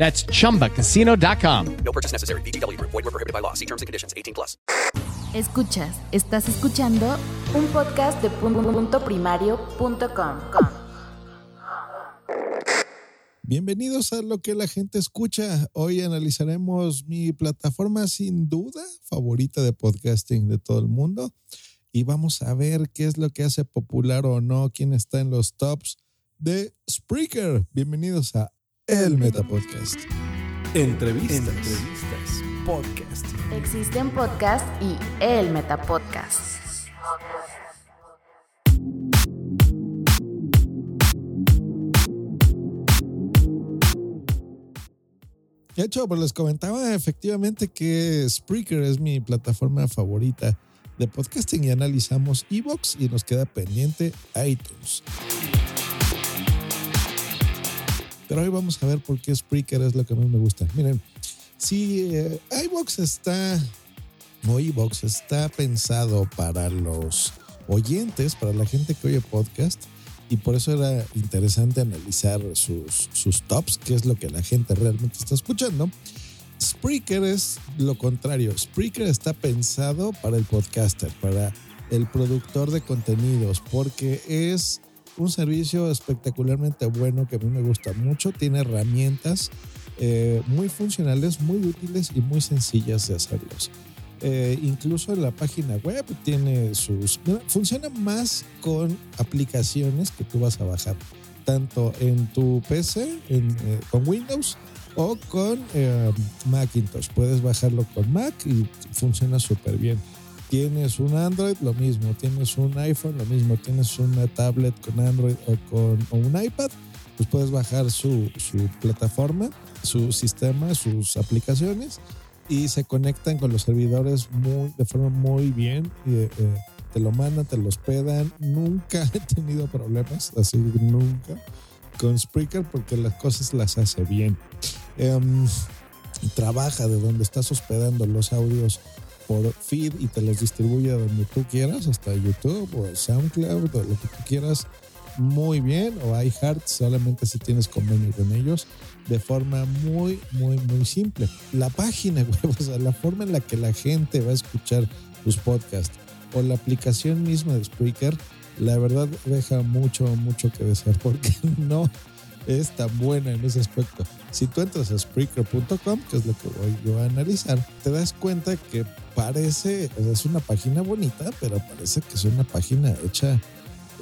That's chumbacasino.com. No purchase necessary. VGW Group. Void were prohibited by law. See terms and conditions. 18 plus. Escuchas, estás escuchando un podcast de punto primario.com. Bienvenidos a lo que la gente escucha. Hoy analizaremos mi plataforma sin duda favorita de podcasting de todo el mundo y vamos a ver qué es lo que hace popular o no, quién está en los tops de Spreaker. Bienvenidos a El Meta Podcast. Entrevistas. Entrevistas. Podcast. Existen podcast y el Metapodcast. De hecho, pues les comentaba efectivamente que Spreaker es mi plataforma favorita de podcasting y analizamos Evox y nos queda pendiente iTunes. Pero hoy vamos a ver por qué Spreaker es lo que más me gusta. Miren, si eh, iVox está, o iVox está pensado para los oyentes, para la gente que oye podcast, y por eso era interesante analizar sus, sus tops, qué es lo que la gente realmente está escuchando. Spreaker es lo contrario. Spreaker está pensado para el podcaster, para el productor de contenidos, porque es un servicio espectacularmente bueno que a mí me gusta mucho. Tiene herramientas eh, muy funcionales, muy útiles y muy sencillas de hacerlos. Eh, incluso en la página web tiene sus... Funciona más con aplicaciones que tú vas a bajar, tanto en tu PC, eh, con Windows o con Macintosh. Puedes bajarlo con Mac y funciona súper bien. Tienes un Android, lo mismo. Tienes un iPhone, lo mismo. Tienes una tablet con Android o con un iPad, pues puedes bajar su, su plataforma, su sistema, sus aplicaciones y se conectan con los servidores muy, de forma muy bien. Eh, te lo mandan, te lo hospedan. Nunca he tenido problemas, así nunca, con Spreaker porque las cosas las hace bien. Em, trabaja de donde estás hospedando los audios por feed y te los distribuye donde tú quieras, hasta YouTube o SoundCloud o lo que tú quieras, muy bien, o iHeart, solamente si tienes convenio con ellos, de forma muy, muy, muy simple. La página web, la forma en la que la gente va a escuchar tus podcasts o la aplicación misma de Spreaker, la verdad deja mucho, mucho que desear porque no es tan buena en ese aspecto. Si tú entras a Spreaker.com, que es lo que voy yo a analizar, te das cuenta que parece, es una página bonita, pero parece que es una página hecha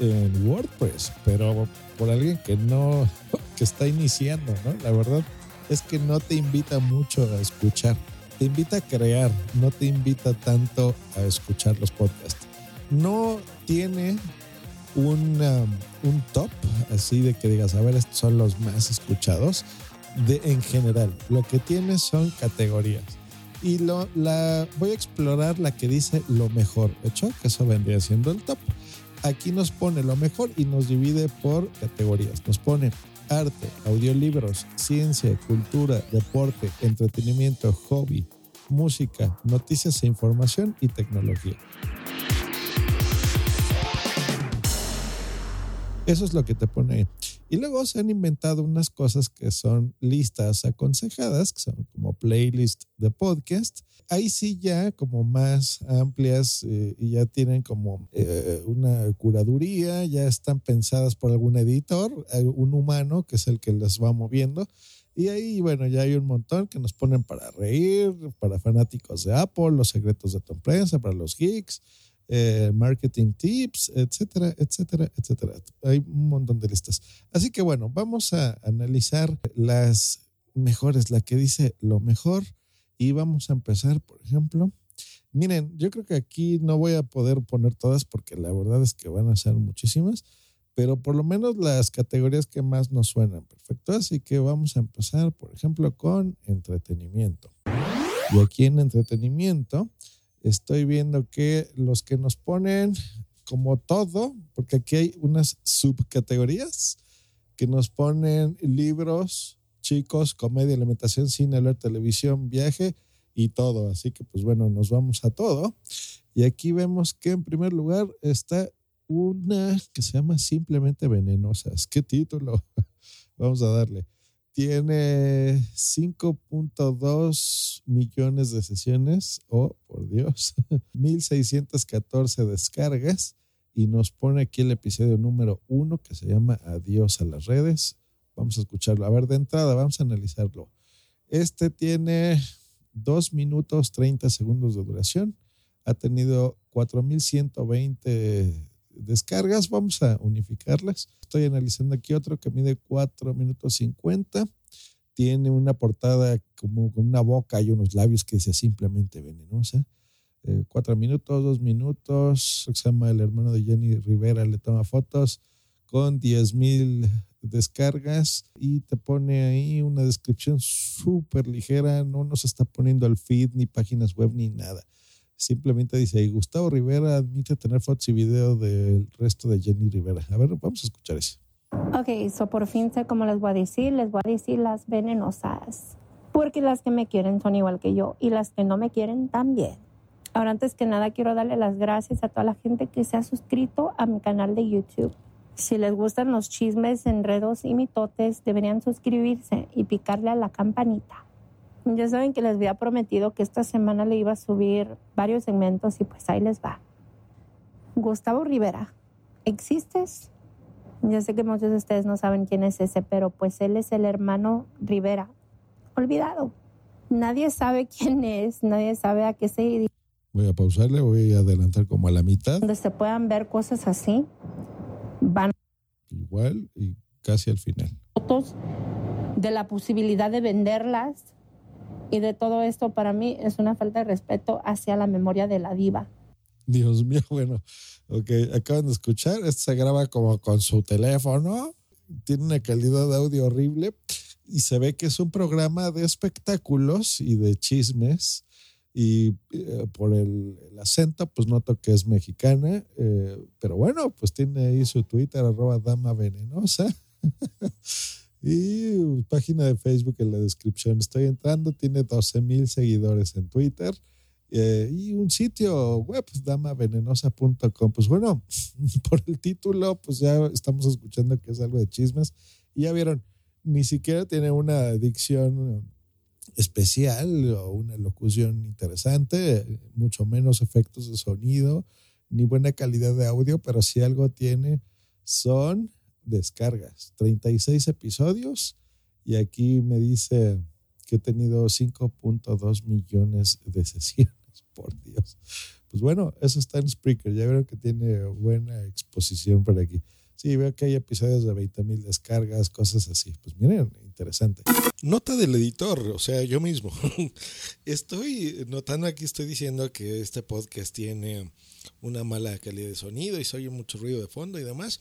en WordPress, pero por alguien que no, que está iniciando, ¿no? La verdad es que no te invita mucho a escuchar, te invita a crear, no te invita tanto a escuchar los podcasts. No tiene un, un top así de que digas, a ver, estos son los más escuchados de, en general. Lo que tiene son categorías y lo, la, voy a explorar la que dice lo mejor, hecho que eso vendría siendo el top. Aquí nos pone lo mejor y nos divide por categorías. Nos pone arte, audiolibros, ciencia, cultura, deporte, entretenimiento, hobby, música, noticias e información y tecnología. Eso es lo que te pone. Y luego se han inventado unas cosas que son listas aconsejadas, que son como playlist de podcast. Ahí sí ya como más amplias eh, y ya tienen como eh, una curaduría, ya están pensadas por algún editor, un humano que es el que las va moviendo Y ahí, bueno, ya hay un montón que nos ponen para reír, para fanáticos de Apple, los secretos de tu empresa, para los geeks, eh, marketing tips, etcétera, etcétera, etcétera. Hay un montón de listas. Así que bueno, vamos a analizar las mejores, la que dice lo mejor. Y vamos a empezar, por ejemplo. Miren, yo creo que aquí no voy a poder poner todas porque la verdad es que van a ser muchísimas, pero por lo menos las categorías que más nos suenan perfecto. Así que vamos a empezar, por ejemplo, con entretenimiento. Y aquí en entretenimiento estoy viendo que los que nos ponen como todo, porque aquí hay unas subcategorías que nos ponen libros, chicos, comedia, alimentación, cine, leer, televisión, viaje y todo. Así que pues bueno, nos vamos a todo. Y aquí vemos que en primer lugar está una que se llama Simplemente Venenosas. ¿Qué título? Vamos a darle. Tiene 5.2 millones de sesiones. Oh, por Dios. 1614 descargas. Y nos pone aquí el episodio número uno que se llama Adiós a las redes. Vamos a escucharlo. A ver, de entrada, vamos a analizarlo. Este tiene 2 minutos 30 segundos de duración. Ha tenido 4.120 descargas. Vamos a unificarlas. Estoy analizando aquí otro que mide 4 minutos 50. Tiene una portada como con una boca y unos labios que dice simplemente venenosa. Eh, cuatro minutos, dos minutos. Se El hermano de Jenny Rivera, le toma fotos con 10 mil descargas y te pone ahí una descripción súper ligera. No nos está poniendo el feed, ni páginas web, ni nada. Simplemente dice, Gustavo Rivera admite tener fotos y video del resto de Jenny Rivera. A ver, vamos a escuchar eso. Ok, so por fin sé cómo les voy a decir, les voy a decir las venenosas. Porque las que me quieren son igual que yo y las que no me quieren también. Ahora, antes que nada, quiero darle las gracias a toda la gente que se ha suscrito a mi canal de YouTube. Si les gustan los chismes, enredos y mitotes, deberían suscribirse y picarle a la campanita. Ya saben que les había prometido que esta semana le iba a subir varios segmentos y pues ahí les va. Gustavo Rivera, ¿existes? Yo sé que muchos de ustedes no saben quién es ese, pero pues él es el hermano Rivera. Olvidado. Nadie sabe quién es, nadie sabe a qué se. Voy a pausarle, voy a adelantar como a la mitad. Donde se puedan ver cosas así, van Igual y casi al final. fotos de la posibilidad de venderlas y de todo esto para mí es una falta de respeto hacia la memoria de la diva. Dios mío, bueno, ok, acaban de escuchar, esto se graba como con su teléfono, tiene una calidad de audio horrible y se ve que es un programa de espectáculos y de chismes y eh, por el, el acento pues noto que es mexicana, eh, pero bueno, pues tiene ahí su Twitter arroba dama venenosa. Y página de Facebook en la descripción. Estoy entrando, tiene 12 mil seguidores en Twitter eh, y un sitio web, damavenenosa.com. Pues bueno, por el título, pues ya estamos escuchando que es algo de chismes. Y ya vieron, ni siquiera tiene una dicción especial o una locución interesante, mucho menos efectos de sonido, ni buena calidad de audio, pero si algo tiene son descargas, 36 episodios y aquí me dice que he tenido 5.2 millones de sesiones, por Dios. Pues bueno, eso está en Spreaker, ya veo que tiene buena exposición por aquí. Sí, veo que hay episodios de 20 mil descargas, cosas así. Pues miren, interesante. Nota del editor, o sea, yo mismo. Estoy notando aquí, estoy diciendo que este podcast tiene una mala calidad de sonido y se oye mucho ruido de fondo y demás.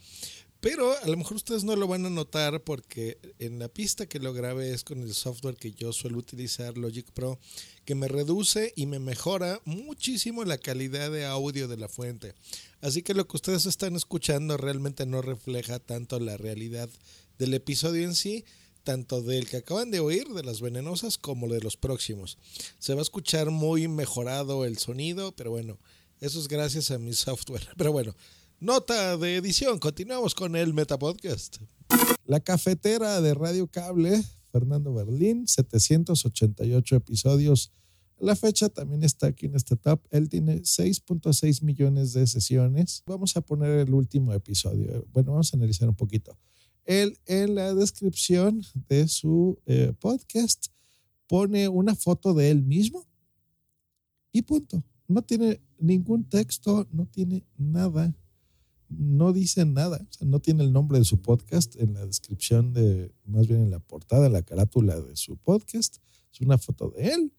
Pero a lo mejor ustedes no lo van a notar porque en la pista que lo grabé es con el software que yo suelo utilizar, Logic Pro, que me reduce y me mejora muchísimo la calidad de audio de la fuente. Así que lo que ustedes están escuchando realmente no refleja tanto la realidad del episodio en sí, tanto del que acaban de oír, de las venenosas, como de los próximos. Se va a escuchar muy mejorado el sonido, pero bueno, eso es gracias a mi software. Pero bueno, Nota de edición, continuamos con el Metapodcast. La cafetera de Radio Cable, Fernando Berlín, 788 episodios. La fecha también está aquí en este top. Él tiene 6.6 millones de sesiones. Vamos a poner el último episodio. Bueno, vamos a analizar un poquito. Él en la descripción de su eh, podcast pone una foto de él mismo y punto. No tiene ningún texto, no tiene nada, no dice nada, o sea, no tiene el nombre de su podcast en la descripción de, más bien en la portada, en la carátula de su podcast. Es una foto de él.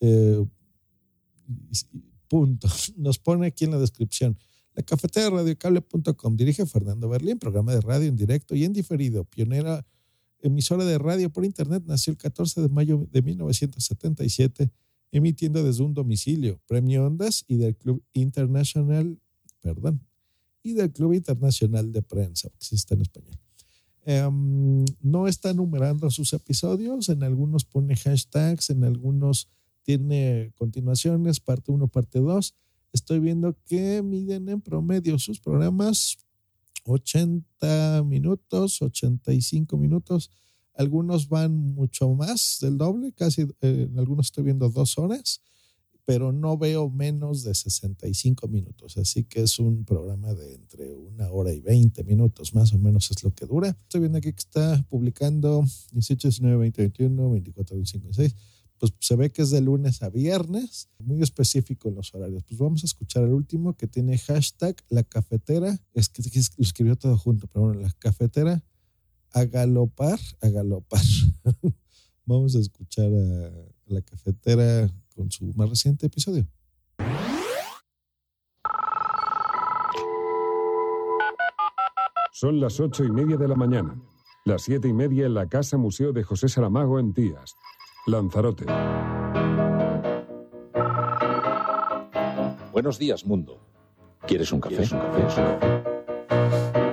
Eh, punto. Nos pone aquí en la descripción. La cafetera de radiocable.com dirige Fernando Berlín, programa de radio en directo y en diferido, pionera emisora de radio por internet, nació el 14 de mayo de 1977, emitiendo desde un domicilio, Premio Ondas y del Club Internacional, perdón, y del Club Internacional de Prensa, que existe en español. Em, no está numerando sus episodios, en algunos pone hashtags, en algunos tiene continuaciones, parte 1, parte 2. Estoy viendo que miden en promedio sus programas 80 minutos, 85 minutos. Algunos van mucho más del doble, casi eh, en algunos estoy viendo dos horas, pero no veo menos de 65 minutos. Así que es un programa de entre una hora y 20 minutos, más o menos es lo que dura. Estoy viendo aquí que está publicando 18, 19, 20, 21, 24, 25, 26 pues se ve que es de lunes a viernes, muy específico en los horarios. Pues vamos a escuchar el último que tiene hashtag la cafetera, es que, que lo escribió todo junto, pero bueno, la cafetera a galopar, a galopar. vamos a escuchar a la cafetera con su más reciente episodio. Son las ocho y media de la mañana. Las siete y media en la Casa Museo de José Saramago en Tías, Lanzarote. Buenos días, mundo. ¿Quieres un café? un café?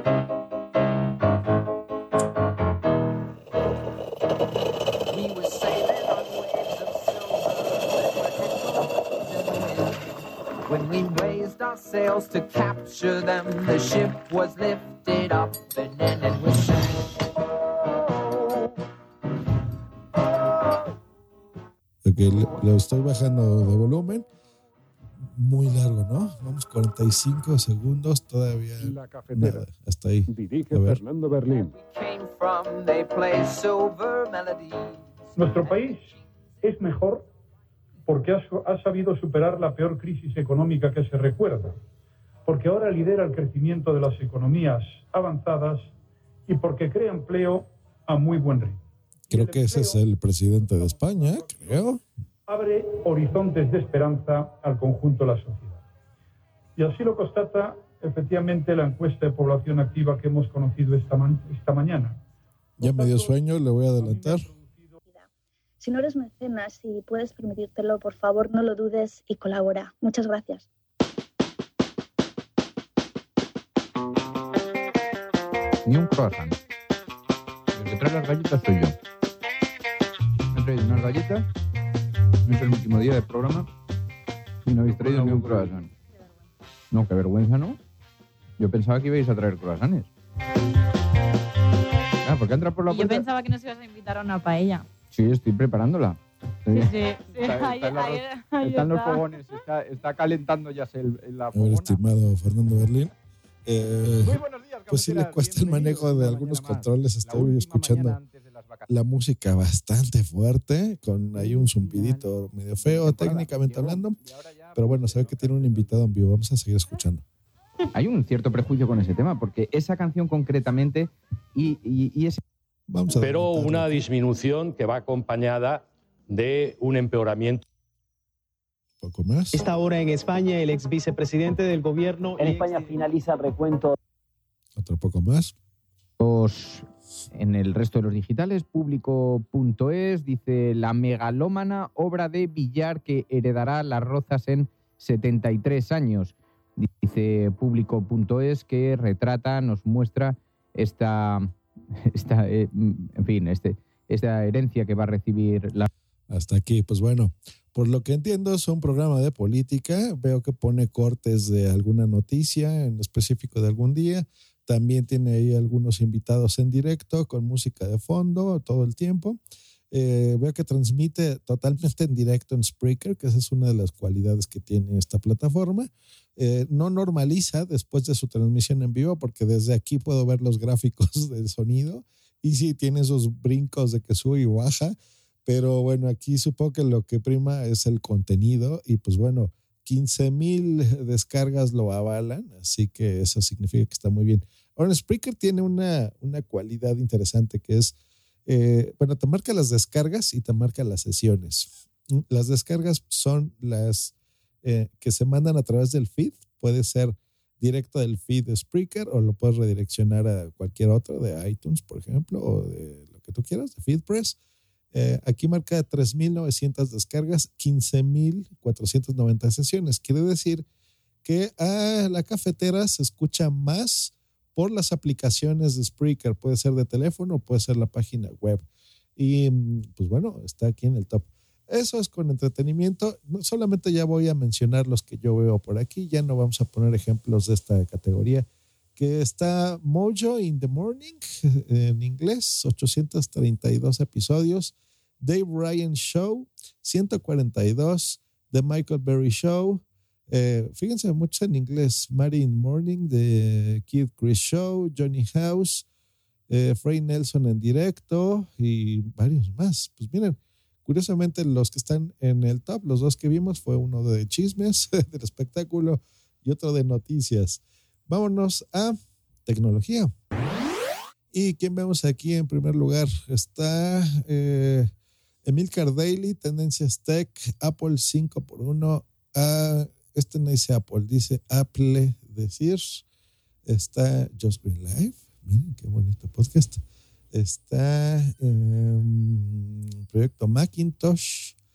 Sails to capture them, the ship was lifted up and then it was lo estoy bajando de volumen. Muy largo, ¿no? Vamos 45 segundos todavía. La cafetera. Nada, hasta ahí. Dirige. Fernando Berlín. Nuestro país es mejor porque ha, ha sabido superar la peor crisis económica que se recuerda, porque ahora lidera el crecimiento de las economías avanzadas y porque crea empleo a muy buen ritmo. Creo que ese es el presidente de España, creo. Abre horizontes de esperanza al conjunto de la sociedad. Y así lo constata efectivamente la encuesta de población activa que hemos conocido esta, ma- esta mañana. Ya me dio sueño, le voy a adelantar. Si no eres mecenas y puedes permitírtelo, por favor, no lo dudes y colabora. Muchas gracias. Ni un croissant. El que trae las galletas soy yo. Me he traído unas galletas. No es el último día del programa. Y no habéis traído ni un croissant. No, qué vergüenza, ¿no? Yo pensaba que ibais a traer croissants. Ah, ¿por qué entra por la Y yo puerta? pensaba que nos ibas a invitar a una paella. Sí, estoy preparándola. Sí, sí, sí. Está- ahí- está en la ahí- ahí están los está. fogones, está, está calentando ya el, la A ver, fogona. estimado Fernando Berlín. eh, Muy buenos días, pues sí le cuesta el manejo de algunos controles. Estoy escuchando la música bastante fuerte, con ahí un zumbidito medio feo técnicamente hablando. Pero bueno, se ve que tiene un invitado en vivo. Vamos a seguir escuchando. Hay un cierto prejuicio con ese tema, porque esa canción concretamente y, y, y ese... Vamos a pero una disminución que va acompañada de un empeoramiento. poco más. Esta hora en España, el ex vicepresidente del gobierno. En España finaliza el recuento. Otro poco más. Los- en el resto de los digitales, público.es dice la megalómana obra de Villar que heredará las rozas en 73 años. Dice público.es que retrata, nos muestra esta, esta eh, en fin, este, esta herencia que va a recibir la Hasta aquí, pues bueno, por lo que entiendo es un programa de política. Veo que pone cortes de alguna noticia en específico de algún día. También tiene ahí algunos invitados en directo con música de fondo todo el tiempo. Eh, veo que transmite totalmente en directo en Spreaker, que esa es una de las cualidades que tiene esta plataforma. Eh, no normaliza después de su transmisión en vivo, porque desde aquí puedo ver los gráficos del sonido y sí tiene esos brincos de que sube y baja, pero bueno, aquí supongo que lo que prima es el contenido y pues bueno, 15 mil descargas lo avalan, así que eso significa que está muy bien. Ahora, Spreaker tiene una, una cualidad interesante que es, eh, bueno, te marca las descargas y te marca las sesiones. Las descargas son las eh, que se mandan a través del feed, puede ser directo del feed de Spreaker o lo puedes redireccionar a cualquier otro de iTunes, por ejemplo, o de lo que tú quieras, de FeedPress. Eh, aquí marca 3.900 descargas, 15.490 sesiones. Quiere decir que a la cafetera se escucha más por las aplicaciones de Spreaker. Puede ser de teléfono, puede ser la página web. Y pues bueno, está aquí en el top. Eso es con entretenimiento. Solamente ya voy a mencionar los que yo veo por aquí. Ya no vamos a poner ejemplos de esta categoría. Que está Mojo in the Morning en inglés, 832 episodios. Dave Ryan Show, 142. The Michael Berry Show. Eh, fíjense mucho en inglés. Marine Morning, The Kid Chris Show, Johnny House, eh, Nelson en directo y varios más. Pues miren, Curiosamente, los que están en el top, los dos que vimos, fue uno de chismes, del espectáculo y otro de noticias. Vámonos a tecnología. ¿Y quién vemos aquí en primer lugar? Está eh, Emilcar Daily, Tendencias Tech, Apple 5 por 1 Ah, este no dice Apple, dice Apple decir. Está Just Green Live. Miren qué bonito podcast. Está um, Proyecto Macintosh.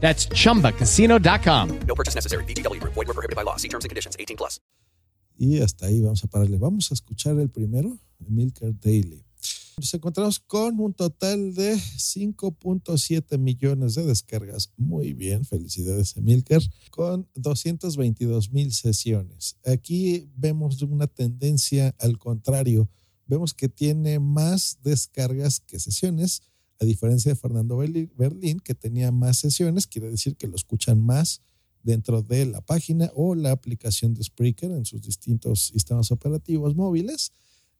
That's chumbacasino.com. No purchase necessary. VGW Group. Void were prohibited by law. See terms and conditions. 18 plus. Y hasta ahí vamos a pararle. Vamos a escuchar el primero, Milker Daily. Nos encontramos con un total de 5.7 millones de descargas. Muy bien, felicidades, Emilker. Con 222 mil sesiones. Aquí vemos una tendencia al contrario. Vemos que tiene más descargas que sesiones, a diferencia de Fernando Berlín, que tenía más sesiones, quiere decir que lo escuchan más dentro de la página o la aplicación de Spreaker en sus distintos sistemas operativos móviles.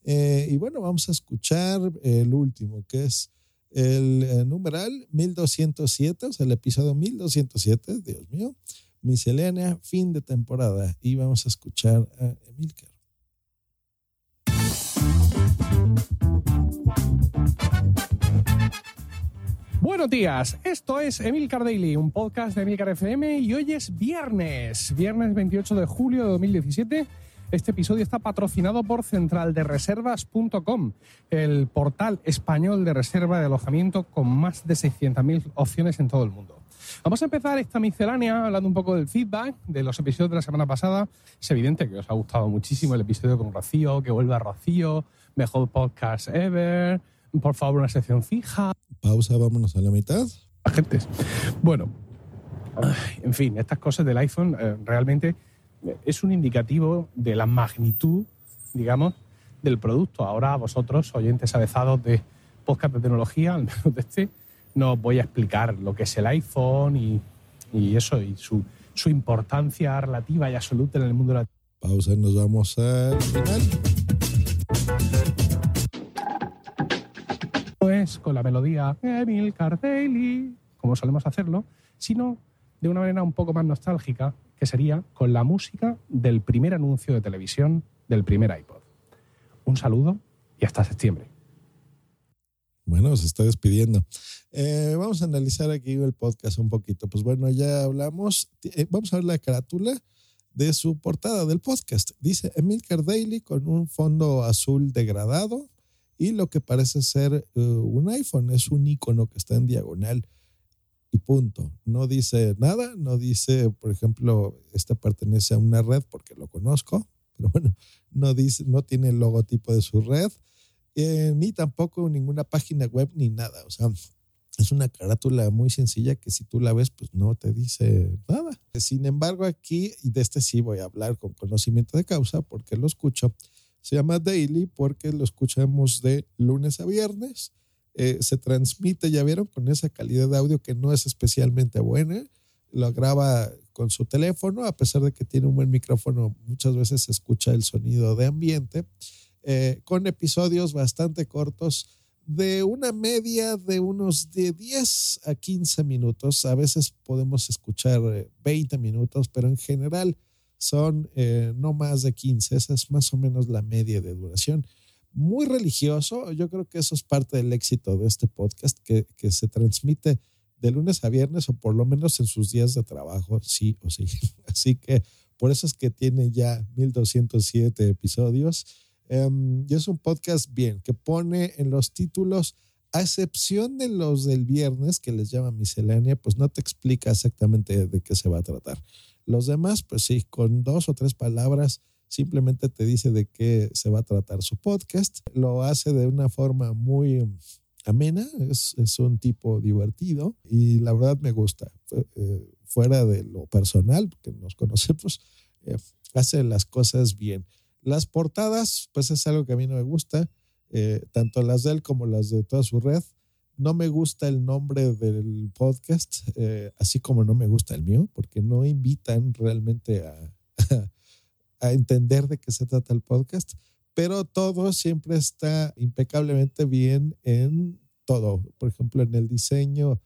Eh, y bueno, vamos a escuchar el último, que es el eh, numeral 1207, o sea, el episodio 1207, Dios mío, miscelánea, fin de temporada. Y vamos a escuchar a Emilcar. Buenos días, esto es Emilcar Daily, un podcast de Emilcar FM y hoy es viernes, viernes 28 de julio de 2017. Este episodio está patrocinado por centraldereservas.com, el portal español de reserva de alojamiento con más de 600.000 opciones en todo el mundo. Vamos a empezar esta miscelánea hablando un poco del feedback de los episodios de la semana pasada. Es evidente que os ha gustado muchísimo el episodio con Rocío, que vuelva Rocío, mejor podcast ever, por favor una sección fija. Pausa, vámonos a la mitad. Agentes. Bueno, en fin, estas cosas del iPhone eh, realmente es un indicativo de la magnitud, digamos, del producto. Ahora vosotros, oyentes avezados de podcast de tecnología, al menos de este, no os voy a explicar lo que es el iPhone y, y eso, y su, su, importancia relativa y absoluta en el mundo de la... Pausa, nos vamos al final. Es con la melodía Emil Daily, como solemos hacerlo, sino de una manera un poco más nostálgica, que sería con la música del primer anuncio de televisión del primer iPod. Un saludo y hasta septiembre. Bueno, se está despidiendo. Eh, vamos a analizar aquí el podcast un poquito. Pues bueno, ya hablamos. Eh, vamos a ver la carátula de su portada del podcast. Dice Emilcar Daily con un fondo azul degradado y lo que parece ser uh, un iPhone. Es un icono que está en diagonal. y punto. No dice nada, no dice, por ejemplo, esta pertenece a una red porque lo conozco, pero bueno, no dice, no tiene el logotipo de su red, eh, ni tampoco ninguna página web ni nada. O sea, es una carátula muy sencilla que si tú la ves, pues no te dice nada. Sin embargo, aquí, y de este sí voy a hablar con conocimiento de causa porque lo escucho, se llama Daily porque lo escuchamos de lunes a viernes. Eh, se transmite, ya vieron, con esa calidad de audio que no es especialmente buena. Lo graba con su teléfono, a pesar de que tiene un buen micrófono, muchas veces se escucha el sonido de ambiente, eh, con episodios bastante cortos de una media de unos de 10 a 15 minutos. A veces podemos escuchar 20 minutos, pero en general son eh, no más de 15. Esa es más o menos la media de duración. Muy religioso. Yo creo que eso es parte del éxito de este podcast, que, que se transmite de lunes a viernes o por lo menos en sus días de trabajo, sí o sí. Así que por eso es que tiene ya 1207 episodios. Um, y es un podcast bien, que pone en los títulos, a excepción de los del viernes, que les llama miscelánea, pues no te explica exactamente de qué se va a tratar. Los demás, pues sí, con dos o tres palabras, simplemente te dice de qué se va a tratar su podcast. Lo hace de una forma muy amena, es, es un tipo divertido y la verdad me gusta. Eh, fuera de lo personal, que nos conocemos, eh, hace las cosas bien. Las portadas, pues es algo que a mí no me gusta, eh, tanto las de él como las de toda su red. No me gusta el nombre del podcast, eh, así como no me gusta el mío, porque no invitan realmente a, a entender de qué se trata el podcast, pero todo siempre está impecablemente bien en todo. Por ejemplo, en el diseño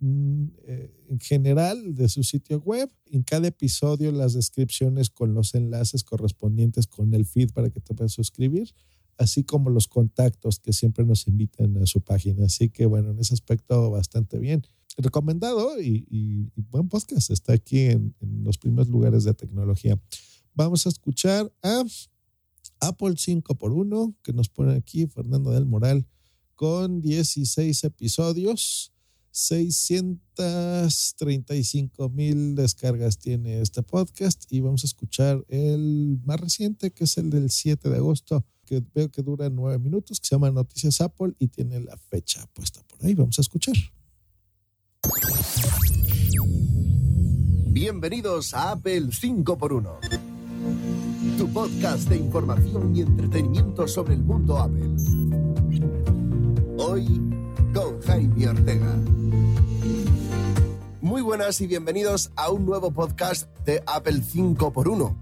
mm, eh, en general de su sitio web. En cada episodio las descripciones con los enlaces correspondientes con el feed para que te puedas suscribir, así como los contactos que siempre nos invitan a su página. Así que bueno, en ese aspecto bastante bien. Recomendado y, buen podcast. Está aquí en, en los primeros lugares de tecnología. Vamos a escuchar a Apple 5x1 que nos pone aquí Fernando del Moral con 16 episodios. 635 mil descargas tiene este podcast y vamos a escuchar el más reciente que es el del 7 de agosto que veo que dura nueve minutos que se llama Noticias Apple y tiene la fecha puesta por ahí. Vamos a escuchar. Bienvenidos a Apple 5x1, tu podcast de información y entretenimiento sobre el mundo Apple. Hoy con Jaime Ortega. Muy buenas y bienvenidos a un nuevo podcast de Apple 5x1.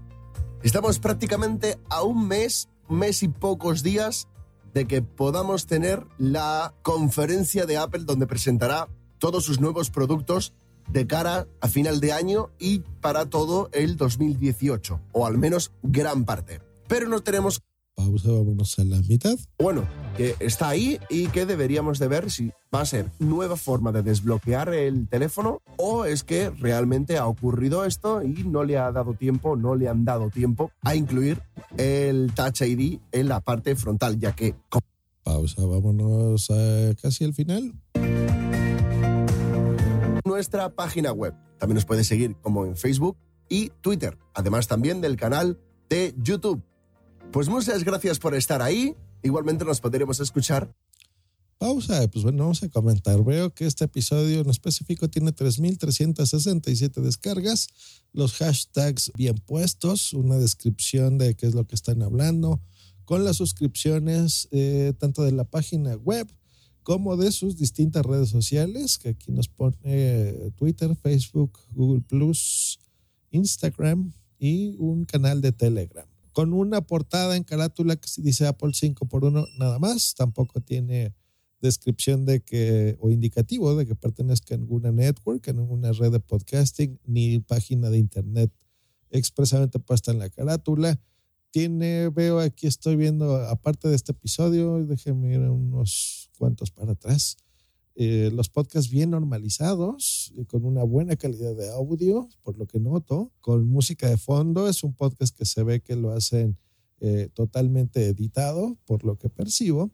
Estamos prácticamente a un mes, mes y pocos días de que podamos tener la conferencia de Apple donde presentará todos sus nuevos productos de cara a final de año y para todo el 2018, o al menos gran parte. Pero no tenemos pausa, vámonos a la mitad. Bueno, que está ahí y que deberíamos de ver si va a ser nueva forma de desbloquear el teléfono o es que realmente ha ocurrido esto y no le ha dado tiempo, no le han dado tiempo a incluir el Touch ID en la parte frontal, ya que... Pausa, vámonos a casi al final. Nuestra página web. También nos puedes seguir como en Facebook y Twitter, además también del canal de YouTube. Pues muchas gracias por estar ahí. Igualmente nos podremos escuchar. Pausa, pues bueno, vamos a comentar. Veo que este episodio en específico tiene 3.367 descargas, los hashtags bien puestos, una descripción de qué es lo que están hablando, con las suscripciones eh, tanto de la página web como de sus distintas redes sociales, que aquí nos pone Twitter, Facebook, Google Instagram y un canal de Telegram con una portada en carátula que dice Apple 5 por 1 nada más, tampoco tiene descripción de que o indicativo de que pertenezca a ninguna network, a ninguna red de podcasting, ni página de internet expresamente puesta en la carátula. Tiene, veo aquí, estoy viendo, aparte de este episodio, déjenme ir unos cuantos para atrás, eh, los podcasts bien normalizados, y con una buena calidad de audio, por lo que noto, con música de fondo. Es un podcast que se ve que lo hacen eh, totalmente editado, por lo que percibo.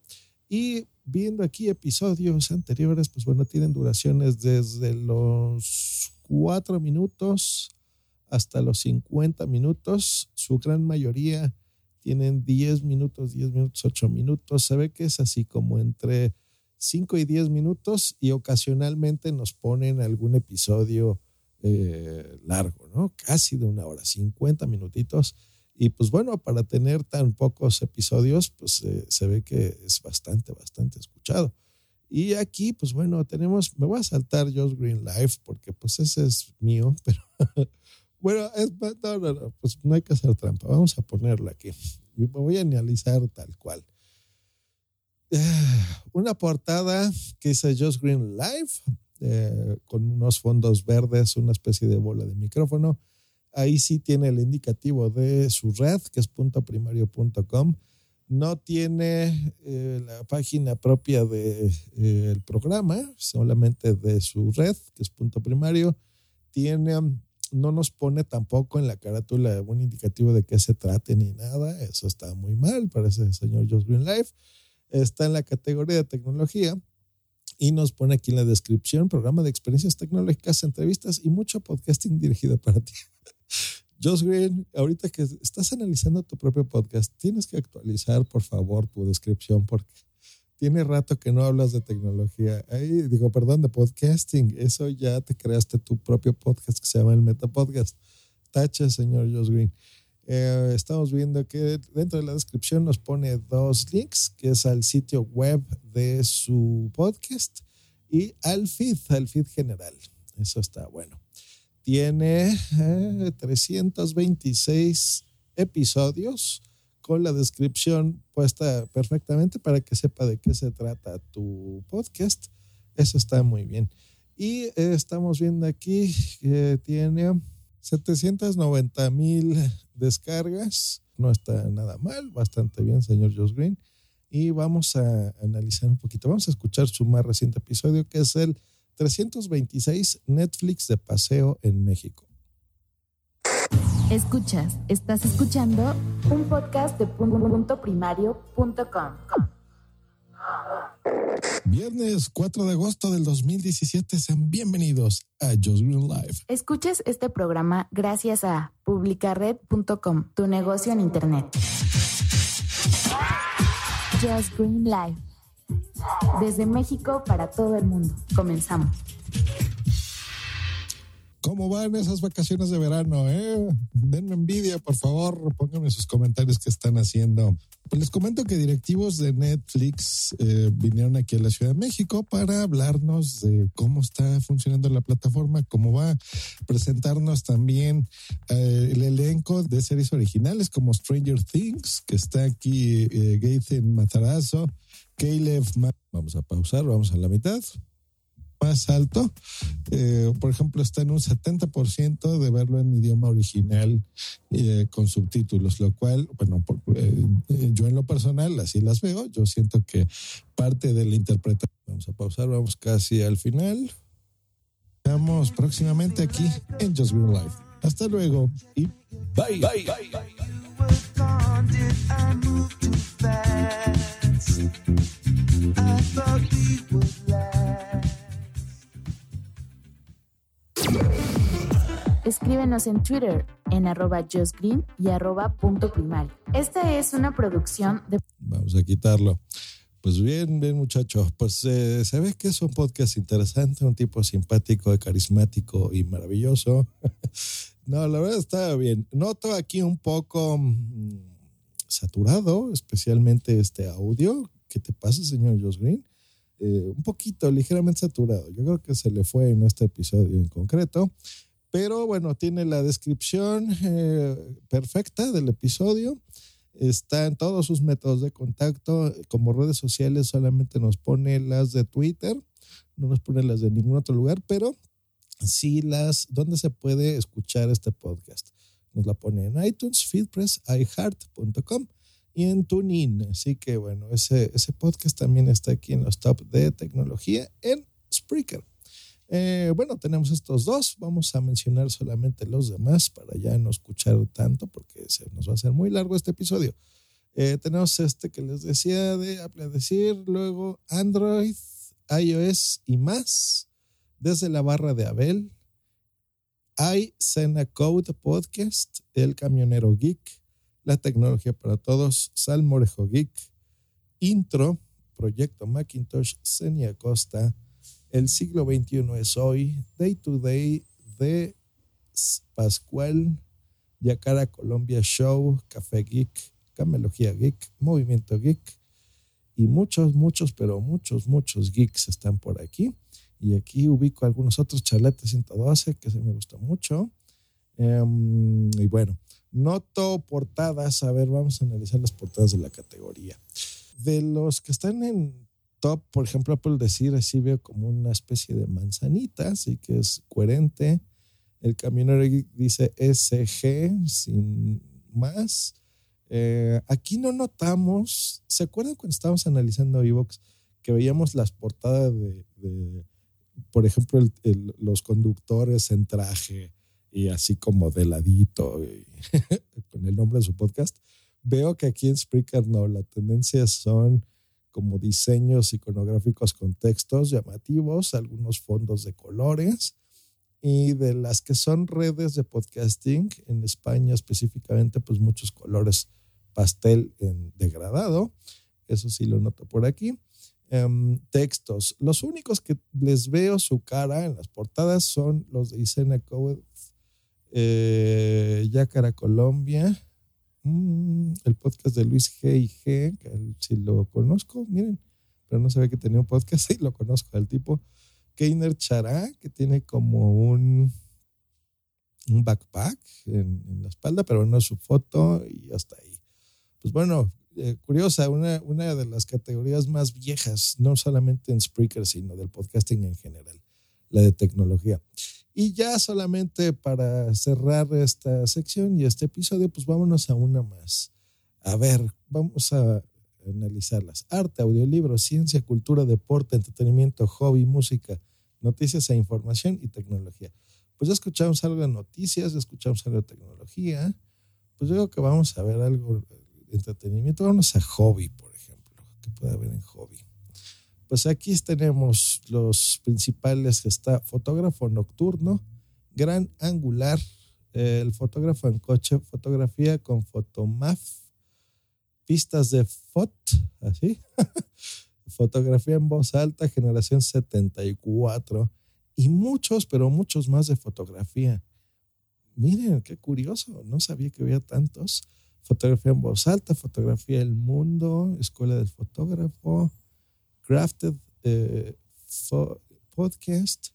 Y viendo aquí episodios anteriores, pues bueno, tienen duraciones desde los 4 minutos hasta los 50 minutos. Su gran mayoría tienen 10 minutos, 10 minutos, 8 minutos. Se ve que es así como entre 5 y 10 minutos y ocasionalmente nos ponen algún episodio eh, largo, ¿no? Casi de una hora, 50 minutitos. Y pues bueno, para tener tan pocos episodios, pues eh, se ve que es bastante, bastante escuchado. Y aquí, pues bueno, tenemos, me voy a saltar Josh Green Live porque pues ese es mío, pero bueno, es, no, no, no, pues no hay que hacer trampa, vamos a ponerlo aquí. Me voy a analizar tal cual. Una portada que dice Josh Green Live, eh, con unos fondos verdes, una especie de bola de micrófono. Ahí sí tiene el indicativo de su red, que es puntoprimario.com. No tiene eh, la página propia del de, eh, programa, solamente de su red, que es punto primario. Tiene, no nos pone tampoco en la carátula un indicativo de qué se trate ni nada. Eso está muy mal para ese señor Josh Green Life. Está en la categoría de tecnología y nos pone aquí en la descripción programa de experiencias tecnológicas, entrevistas y mucho podcasting dirigido para ti. Josh Green, ahorita que estás analizando tu propio podcast, tienes que actualizar, por favor, tu descripción porque tiene rato que no hablas de tecnología. Ahí digo, perdón, de podcasting. Eso ya te creaste tu propio podcast que se llama el Meta Podcast. Tache, señor Josh Green. Eh, estamos viendo que dentro de la descripción nos pone dos links, que es al sitio web de su podcast y al feed, al feed general. Eso está bueno tiene eh, 326 episodios con la descripción puesta perfectamente para que sepa de qué se trata tu podcast. Eso está muy bien. Y eh, estamos viendo aquí que tiene 790 mil descargas. No está nada mal, bastante bien, señor Josh Green. Y vamos a analizar un poquito. Vamos a escuchar su más reciente episodio, que es el 326 Netflix de paseo en México. Escuchas, estás escuchando un podcast de punto primario.com. Viernes 4 de agosto del 2017, sean bienvenidos a Just Green Live. Escuches este programa gracias a publicared.com, tu negocio en Internet. Just Green Live desde México para todo el mundo. Comenzamos. ¿Cómo van esas vacaciones de verano? Eh? Denme envidia, por favor. Pónganme sus comentarios que están haciendo. Pues les comento que directivos de Netflix eh, vinieron aquí a la Ciudad de México para hablarnos de cómo está funcionando la plataforma, cómo va a presentarnos también eh, el elenco de series originales como Stranger Things, que está aquí eh, Gaten Matarazzo, Caleb. Vamos a pausar, vamos a la mitad más alto. Eh, por ejemplo, está en un 70% de verlo en idioma original eh, con subtítulos, lo cual, bueno, por, eh, yo en lo personal así las veo. Yo siento que parte de la interpretación. Vamos a pausar, vamos casi al final. Vamos próximamente aquí en Just Green Life. Hasta luego y bye. bye, bye, bye. Escríbenos en Twitter en arroba justgreen y arroba punto primario. Esta es una producción de... Vamos a quitarlo. Pues bien, bien muchachos, pues eh, ve que es un podcast interesante, un tipo simpático, carismático y maravilloso. no, la verdad está bien. Noto aquí un poco mmm, saturado, especialmente este audio. ¿Qué te pasa, señor Josh Green? Eh, un poquito, ligeramente saturado. Yo creo que se le fue en este episodio en concreto. Pero bueno, tiene la descripción eh, perfecta del episodio. Está en todos sus métodos de contacto. Como redes sociales solamente nos pone las de Twitter, no nos pone las de ningún otro lugar, pero sí las donde se puede escuchar este podcast. Nos la pone en iTunes, Feedpress, iHeart.com y en TuneIn. Así que bueno, ese, ese podcast también está aquí en los top de tecnología en Spreaker. Eh, bueno, tenemos estos dos. Vamos a mencionar solamente los demás para ya no escuchar tanto porque se nos va a hacer muy largo este episodio. Eh, tenemos este que les decía de Apple decir, luego Android, iOS y más, desde la barra de Abel, hay Sena Code Podcast, El Camionero Geek, La Tecnología para Todos, Salmorejo Geek, Intro, Proyecto Macintosh, Senia Costa, El siglo XXI es hoy, Day to Day de Pascual, Yacara Colombia Show, Café Geek, Camelogía Geek, Movimiento Geek y muchos, muchos, pero muchos, muchos geeks están por aquí. Y aquí ubico algunos otros, Charlete 112, que se me gustó mucho. Em, y bueno, noto portadas. A ver, vamos a analizar las portadas de la categoría. De los que están en top, por ejemplo, Apple decir, así veo como una especie de manzanita, así que es coherente. El camionero dice SG sin más. Eh, aquí no notamos, ¿se acuerdan cuando estábamos analizando Evox que veíamos las portadas de, por ejemplo, los conductores en traje y así como de ladito y con el nombre de su podcast? Veo que aquí en Spreaker no, la tendencia son como diseños iconográficos con textos llamativos, algunos fondos de colores y de las que son redes de podcasting en España específicamente, pues muchos colores pastel en degradado. Eso sí lo noto por aquí. Um, textos. Los únicos que les veo su cara en las portadas son los de Isena Code, eh, Yacara Colombia, mm, el podcast de Luis G. y G, si lo conozco, miren, pero no sabía que tenía un podcast y lo conozco, el tipo Keiner Chará, que tiene como un, un backpack en, en, la espalda, pero no es su foto y hasta ahí. Pues bueno, eh, curiosa, una, una de las categorías más viejas, no solamente en Spreaker, sino del podcasting en general, la de tecnología. Y ya solamente para cerrar esta sección y este episodio, pues vámonos a una más. A ver, vamos a analizarlas. Arte, audiolibro, ciencia, cultura, deporte, entretenimiento, hobby, música, noticias e información y tecnología. Pues ya escuchamos algo de noticias, ya escuchamos algo de tecnología. Pues yo creo que vamos a ver algo entretenimiento. Vamos a hobby, por ejemplo. ¿Qué puede haber en hobby? Pues aquí tenemos los principales. Está fotógrafo nocturno, gran angular, el fotógrafo en coche, fotografía con fotomaf, pistas de fot, así, fotografía en voz alta, generación 74 y muchos, pero muchos más de fotografía. Miren, qué curioso, no sabía que había tantos fotografía en voz alta, fotografía del mundo, escuela del fotógrafo, crafted eh, podcast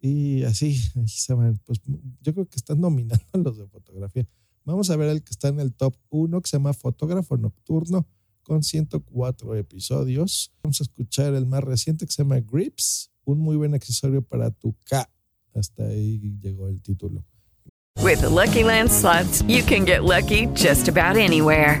y así, se. Pues yo creo que están dominando los de fotografía. Vamos a ver el que está en el top 1 que se llama Fotógrafo Nocturno con 104 episodios. Vamos a escuchar el más reciente que se llama Grips, un muy buen accesorio para tu K. Hasta ahí llegó el título. With the Lucky Land slots, you can get lucky just about anywhere.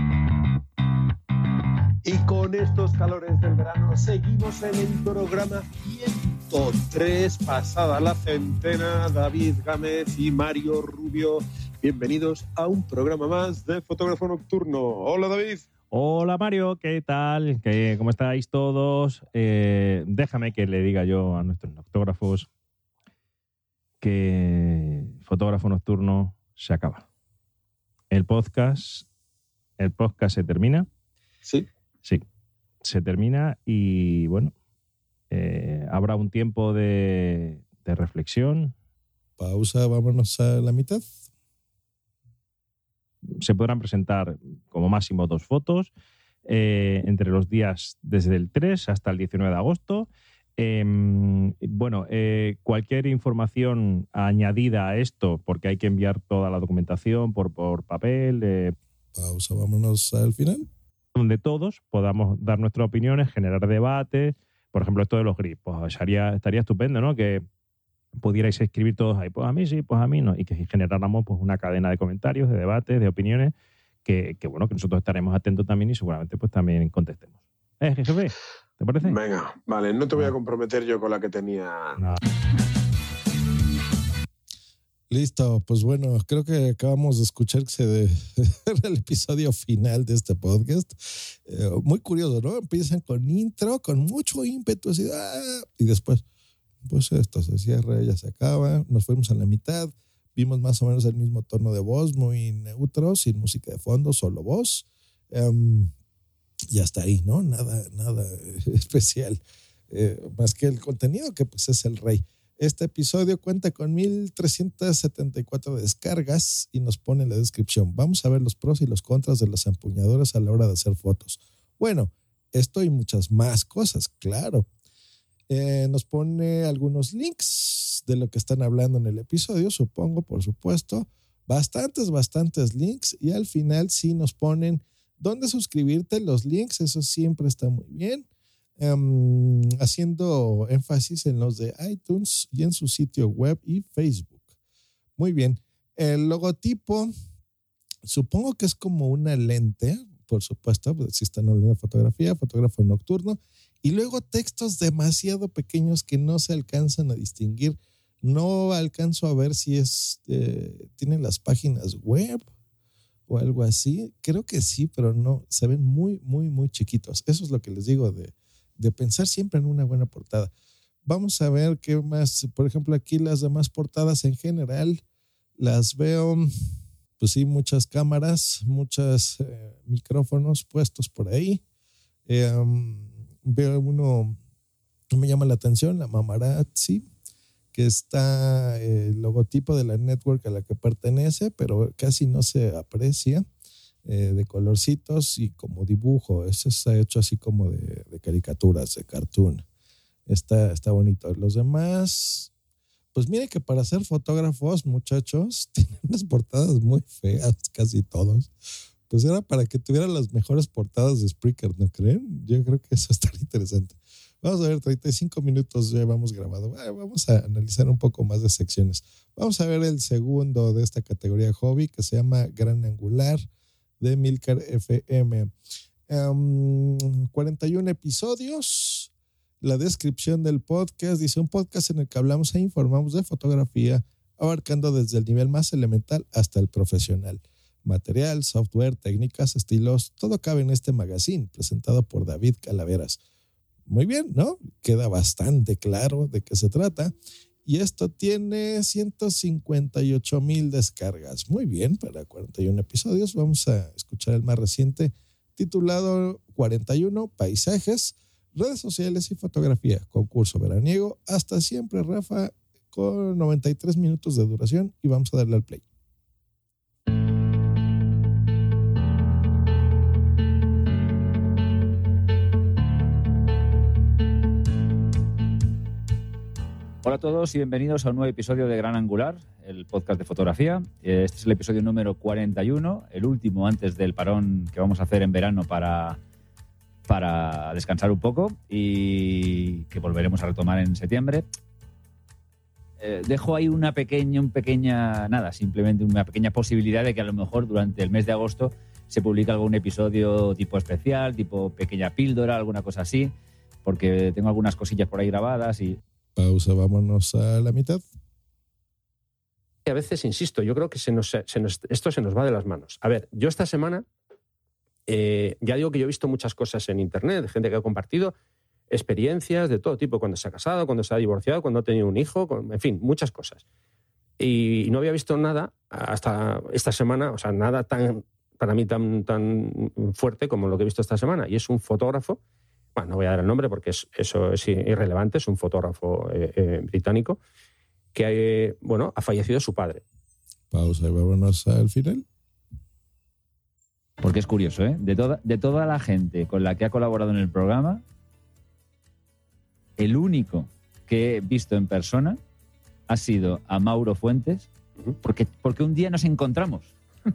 Y con estos calores del verano seguimos en el programa 103, pasada la centena, David Gámez y Mario Rubio. Bienvenidos a un programa más de Fotógrafo Nocturno. Hola David. Hola Mario, ¿qué tal? ¿Qué, ¿Cómo estáis todos? Eh, déjame que le diga yo a nuestros noctógrafos que Fotógrafo Nocturno se acaba. El podcast el podcast se termina. Sí. Sí, se termina y bueno, eh, habrá un tiempo de, de reflexión. Pausa, vámonos a la mitad. Se podrán presentar como máximo dos fotos eh, entre los días desde el 3 hasta el 19 de agosto. Em, bueno, eh, cualquier información añadida a esto, porque hay que enviar toda la documentación por, por papel, Pausa, vámonos al final. Donde todos podamos dar nuestras opiniones, generar debate. Por ejemplo, esto de los grips, pues estaría, estaría estupendo, ¿no? Que pudierais escribir todos ahí, pues a mí sí, pues a mí no, y que generáramos pues una cadena de comentarios, de debates, de opiniones, que, que, bueno, que nosotros estaremos atentos también y seguramente pues también contestemos. Eh, jefe, ¿te parece? Venga, vale, no te voy a comprometer yo con la que tenía. Listo, pues bueno, creo que acabamos de escuchar que se de, el episodio final de este podcast. Eh, muy curioso, ¿no? Empiezan con intro, con mucho ímpetu, así, ¡ah! y después, pues esto se cierra, ya se acaba, nos fuimos a la mitad, vimos más o menos el mismo tono de voz, muy neutro, sin música de fondo, solo voz. Em, y hasta ahí, ¿no? Nada, nada especial, eh, más que el contenido que pues es el rey. Este episodio cuenta con 1374 descargas y nos pone en la descripción. Vamos a ver los pros y los contras de las empuñaduras a la hora de hacer fotos. Bueno, esto y muchas más cosas, claro. Eh, nos pone algunos links de lo que están hablando en el episodio, supongo, por supuesto. Bastantes, bastantes links. Y al final sí nos ponen dónde suscribirte, los links, eso siempre está muy bien. Um, haciendo énfasis en los de iTunes y en su sitio web y Facebook. Muy bien. El logotipo, supongo que es como una lente, por supuesto, pues si están hablando de fotografía, fotógrafo nocturno, y luego textos demasiado pequeños que no se alcanzan a distinguir. No alcanzo a ver si es, eh, las páginas web o algo así. Creo que sí, pero no, se ven muy, muy, muy chiquitos. Eso es lo que les digo de, de pensar siempre en una buena portada. Vamos a ver qué más, por ejemplo, aquí las demás portadas en general, las veo, pues sí, muchas cámaras, muchos eh, micrófonos puestos por ahí. Eh, veo uno, me llama la atención, la Mamarazzi, que está eh, el logotipo de la network a la que pertenece, pero casi no se aprecia. Eh, de colorcitos y como dibujo. Eso está hecho así como de, caricaturas, de cartoon. Está, está bonito. Los demás, pues mire que para ser fotógrafos, muchachos, tienen unas portadas muy feas, casi todos. Pues era para que tuvieran las mejores portadas de Spreaker, ¿no creen? Yo creo que eso estaría interesante. Vamos a ver, 35 minutos llevamos grabado. Vamos a analizar un poco más de secciones. Vamos a ver el segundo de esta categoría hobby que se llama Gran Angular de Milcar FM. Um, 41 episodios. La descripción del podcast dice un podcast en el que hablamos e informamos de fotografía, abarcando desde el nivel más elemental hasta el profesional. Material, software, técnicas, estilos, todo cabe en este magazine presentado por David Calaveras. Muy bien, ¿no? Queda bastante claro de qué se trata. Y esto tiene 158 mil descargas. Muy bien, para 41 episodios. Vamos a escuchar el más reciente, titulado 41 Paisajes, redes sociales y fotografía. Concurso veraniego. Hasta siempre, Rafa, con 93 minutos de duración. Y vamos a darle al play. Hola a todos y bienvenidos a un nuevo episodio de Gran Angular, el podcast de fotografía. Este es el episodio número 41, el último antes del parón que vamos a hacer en verano para, para descansar un poco y que volveremos a retomar en septiembre. Eh, dejo ahí una pequeña, un pequeña, nada, simplemente una pequeña posibilidad de que a lo mejor durante el mes de agosto se publique algún episodio tipo especial, tipo pequeña píldora, alguna cosa así, porque tengo algunas cosillas por ahí grabadas y Pausa, vámonos a la mitad. A veces, insisto, yo creo que esto se nos va de las manos. A ver, yo esta semana, eh, ya digo que yo he visto muchas cosas en Internet, gente que ha compartido experiencias de todo tipo, cuando se ha casado, cuando se ha divorciado, cuando ha tenido un hijo, en fin, muchas cosas. Y no había visto nada hasta esta semana, o sea, nada tan para mí tan, tan fuerte como lo que he visto esta semana. Y es un fotógrafo, bueno, no voy a dar el nombre porque es- eso es irrelevante, es un fotógrafo eh, eh, británico que eh, bueno, ha fallecido su padre. Pausa y vámonos al final. Porque es curioso, ¿eh? De toda, de toda la gente con la que ha colaborado en el programa, el único que he visto en persona ha sido a Mauro Fuentes, porque, porque un día nos encontramos.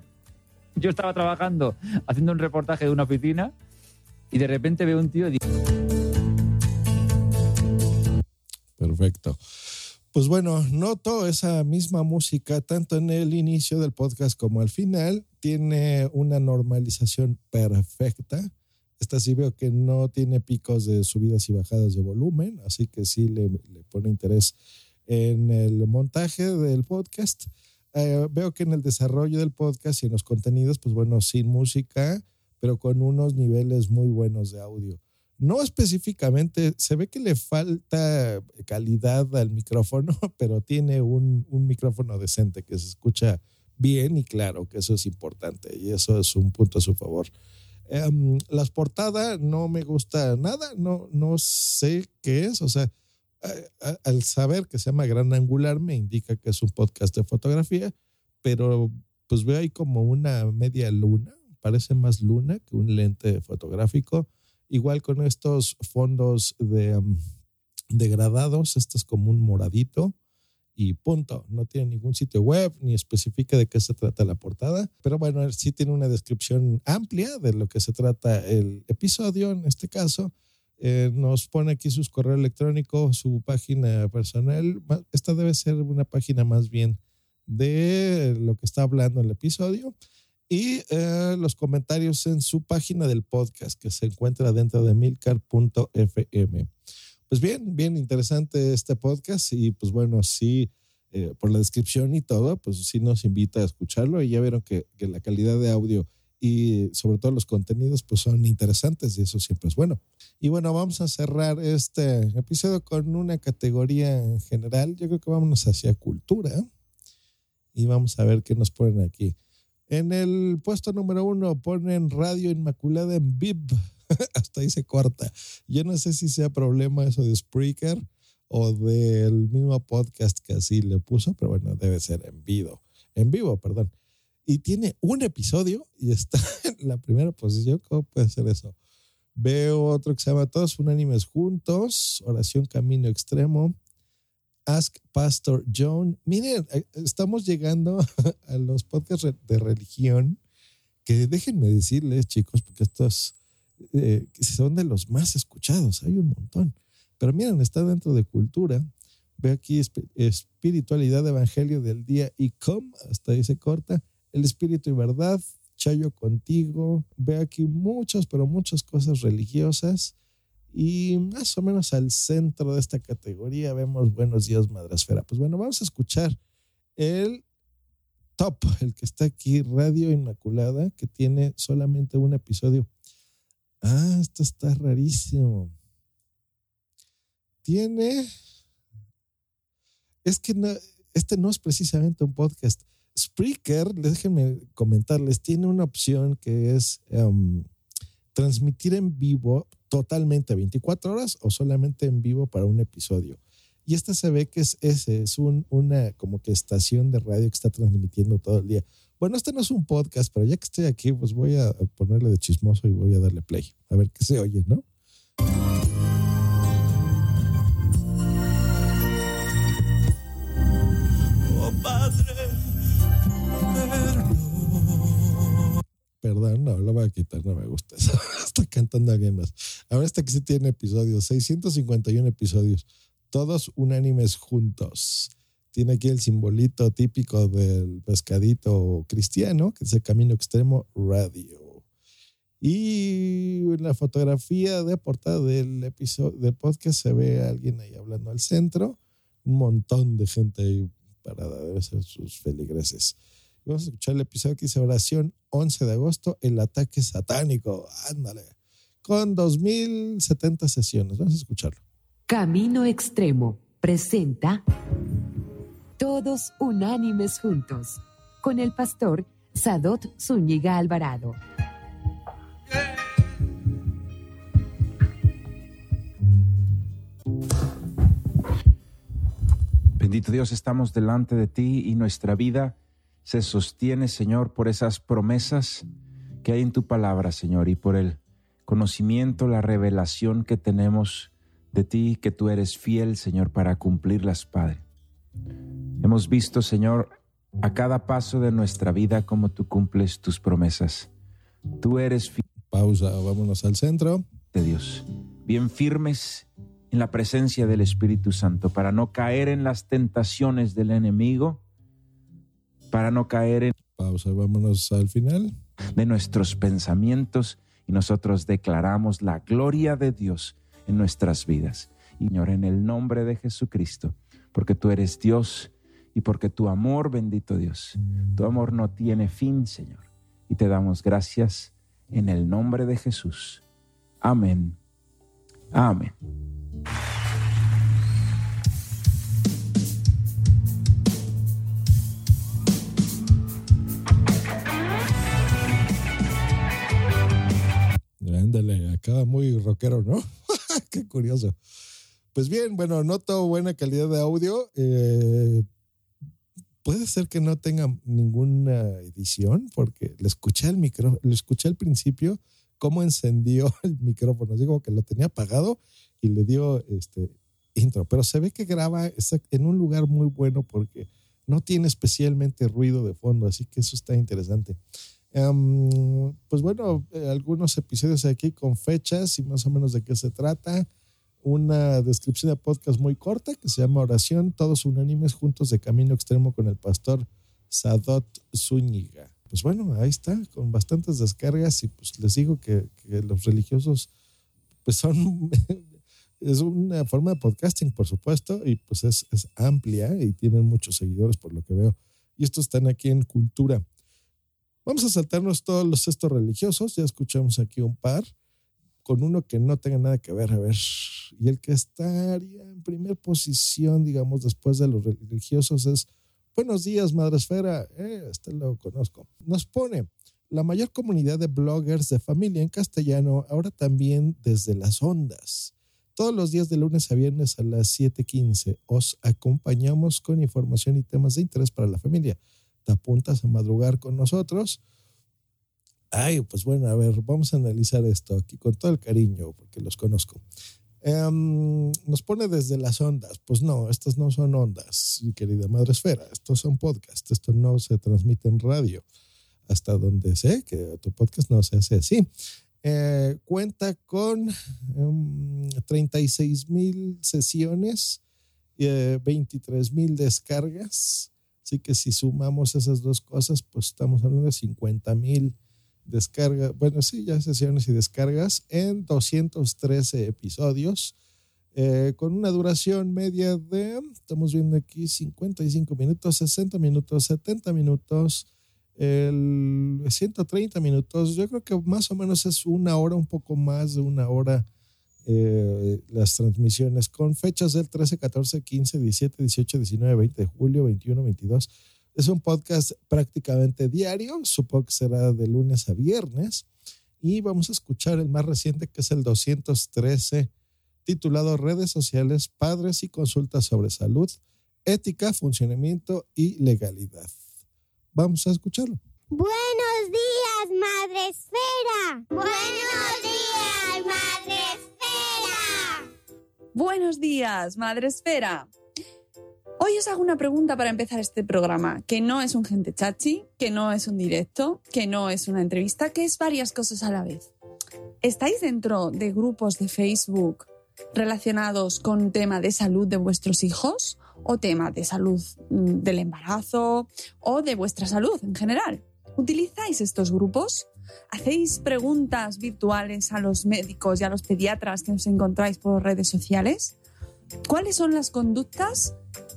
Yo estaba trabajando, haciendo un reportaje de una oficina, y de repente veo un tío y Perfecto. Pues bueno, noto esa misma música tanto en el inicio del podcast como al final. Tiene una normalización perfecta. Esta sí veo que no tiene picos de subidas y bajadas de volumen, así que sí le, le pone interés en el montaje del podcast. Eh, veo que en el desarrollo del podcast y en los contenidos, pues bueno, sin música, pero con unos niveles muy buenos de audio. No específicamente, se ve que le falta calidad al micrófono, pero tiene un, un micrófono decente que se escucha bien y claro, que eso es importante y eso es un punto a su favor. Em, las portadas no me gusta nada, no, no sé qué es, o sea, a- a- al saber que se llama Gran Angular me indica que es un podcast de fotografía, pero pues veo ahí como una media luna, parece más luna que un lente fotográfico. Igual con estos fondos de um, degradados, este es como un moradito y punto. No tiene ningún sitio web ni especifica de qué se trata la portada, pero bueno, sí tiene una descripción amplia de lo que se trata el episodio en este caso. Eh, nos pone aquí sus correos electrónicos, su página personal. Esta debe ser una página más bien de lo que está hablando el episodio y eh, los comentarios en su página del podcast que se encuentra dentro de milcar.fm. Pues bien, bien interesante este podcast y pues bueno, sí, eh, por la descripción y todo, pues sí nos invita a escucharlo y ya vieron que, que la calidad de audio y sobre todo los contenidos pues son interesantes y eso siempre es bueno. Y bueno, vamos a cerrar este episodio con una categoría en general. Yo creo que vámonos hacia cultura y vamos a ver qué nos ponen aquí. En el puesto número uno ponen Radio Inmaculada en VIP. Hasta ahí se corta. Yo no sé si sea problema eso de Spreaker o del mismo podcast que así le puso, pero bueno, debe ser en vivo. En vivo, perdón. Y tiene un episodio y está en la primera posición. ¿Cómo puede ser eso? Veo otro que se llama Todos Unánimes Juntos, Oración Camino Extremo, Ask Pastor John. Miren, eh, estamos llegando a los podcasts de religión que déjenme decirles, chicos, porque estos eh, son de los más escuchados, hay un montón. Pero miren, está dentro de cultura. Ve aquí esp- espiritualidad, evangelio del día y com, hasta ahí se corta. El espíritu y verdad, Chayo contigo. Ve aquí muchas, pero muchas cosas religiosas. Y más o menos al centro de esta categoría vemos Buenos días, Madrasfera. Pues bueno, vamos a escuchar el top, el que está aquí, Radio Inmaculada, que tiene solamente un episodio. Ah, esto está rarísimo. Tiene. Es que este no es precisamente un podcast. Spreaker, déjenme comentarles, tiene una opción que es em, transmitir en vivo totalmente 24 horas o solamente en vivo para un episodio. Y esta se ve que es ese, es un, una como que estación de radio que está transmitiendo todo el día. Bueno, este no es un podcast, pero ya que estoy aquí, pues voy a ponerle de chismoso y voy a darle play. A ver qué se oye, ¿no? Oh Padre Perdón, no, lo voy a quitar, no me gusta. Está cantando alguien más. Ahora este que sí tiene episodios, 651 episodios, todos unánimes juntos. Tiene aquí el simbolito típico del pescadito cristiano, que es el Camino Extremo Radio. Y en la fotografía de portada del episodio del podcast se ve a alguien ahí hablando al centro, un montón de gente ahí parada, debe ser sus feligreses. Vamos a escuchar el episodio que dice oración 11 de agosto, el ataque satánico. Ándale. Con 2070 sesiones. Vamos a escucharlo. Camino Extremo presenta Todos Unánimes Juntos con el pastor Sadot Zúñiga Alvarado. Bendito Dios, estamos delante de ti y nuestra vida se sostiene, Señor, por esas promesas que hay en tu palabra, Señor, y por el conocimiento, la revelación que tenemos de ti, que tú eres fiel, Señor, para cumplirlas, Padre. Hemos visto, Señor, a cada paso de nuestra vida cómo tú cumples tus promesas. Tú eres fiel. Pausa, vámonos al centro. De Dios. Bien firmes en la presencia del Espíritu Santo para no caer en las tentaciones del enemigo, para no caer en... Pausa, vámonos al final. De nuestros pensamientos y nosotros declaramos la gloria de Dios en nuestras vidas. Señor, en el nombre de Jesucristo, porque tú eres Dios y porque tu amor, bendito Dios, tu amor no tiene fin, Señor. Y te damos gracias en el nombre de Jesús. Amén. Amén. Ándale, acaba muy rockero, ¿no? Qué curioso. Pues bien, bueno, noto buena calidad de audio. Eh, puede ser que no tenga ninguna edición, porque le escuché el micro, le escuché al principio cómo encendió el micrófono. Digo que lo tenía apagado y le dio este intro, pero se ve que graba en un lugar muy bueno porque no tiene especialmente ruido de fondo, así que eso está interesante. Um, pues bueno, eh, algunos episodios aquí con fechas y más o menos de qué se trata. Una descripción de podcast muy corta que se llama Oración, todos unánimes juntos de camino extremo con el pastor Sadot Zúñiga. Pues bueno, ahí está, con bastantes descargas y pues les digo que, los religiosos pues son, es una forma de podcasting, por supuesto, y pues es, es amplia y tienen muchos seguidores por lo que veo. Y estos están aquí en Cultura. Vamos a saltarnos todos los estos religiosos, ya escuchamos aquí un par, con uno que no tenga nada que ver, a ver, y el que estaría en primer posición, digamos, después de los religiosos es, buenos días, Madre Esfera, eh, este lo conozco, nos pone, la mayor comunidad de bloggers de familia en castellano, ahora también desde las ondas. Todos los días de lunes a viernes a las 7:15 os acompañamos con información y temas de interés para la familia te apuntas a madrugar con nosotros. Ay, pues bueno, a ver, vamos a analizar esto aquí con todo el cariño, porque los conozco. Um, nos pone desde las ondas. Pues no, estas no son ondas, querida madre esfera. Estos son podcasts. Esto no se transmite en radio. Hasta donde sé que tu podcast no se hace así. Eh, cuenta con um, 36 mil sesiones, eh, 23 mil descargas. Así que si sumamos esas dos cosas, pues estamos hablando de 50 mil descargas, bueno, sí, ya sesiones y descargas en 213 episodios, eh, con una duración media de, estamos viendo aquí, 55 minutos, 60 minutos, 70 minutos, el 130 minutos. Yo creo que más o menos es una hora, un poco más de una hora eh, las transmisiones con fechas del 13, 14, 15, 17, 18, 19, 20 de julio, 21, 22. Es un podcast prácticamente diario, supongo que será de lunes a viernes. Y vamos a escuchar el más reciente, que es el 213, titulado Redes sociales, padres y consultas sobre salud, ética, funcionamiento y legalidad. Vamos a escucharlo. Buenos días, Madre Esfera. Buenos días, Madre Esfera. Buenos días, Madre Esfera. Hoy os hago una pregunta para empezar este programa, que no es un gente chachi, que no es un directo, que no es una entrevista, que es varias cosas a la vez. ¿Estáis dentro de grupos de Facebook relacionados con tema de salud de vuestros hijos o tema de salud mm, del embarazo o de vuestra salud en general? ¿Utilizáis estos grupos? ¿Hacéis preguntas virtuales a los médicos y a los pediatras que os encontráis por redes sociales? ¿Cuáles son las conductas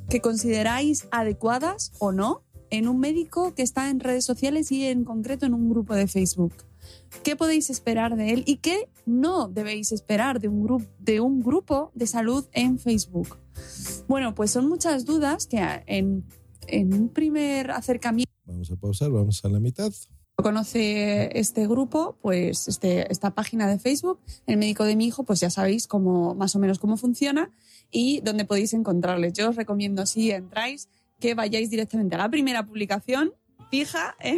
que consideráis adecuadas o no en un médico que está en redes sociales y en concreto en un grupo de Facebook? ¿Qué podéis esperar de él y qué no debéis esperar de un, de un grupo de salud en Facebook? Bueno, pues son muchas dudas que en, en un primer acercamiento Vamos a pausar, vamos a la mitad. Conoce este grupo, pues este, esta página de Facebook, el médico de mi hijo, pues ya sabéis cómo, más o menos cómo funciona y dónde podéis encontrarles. Yo os recomiendo, si entráis, que vayáis directamente a la primera publicación fija. ¿eh?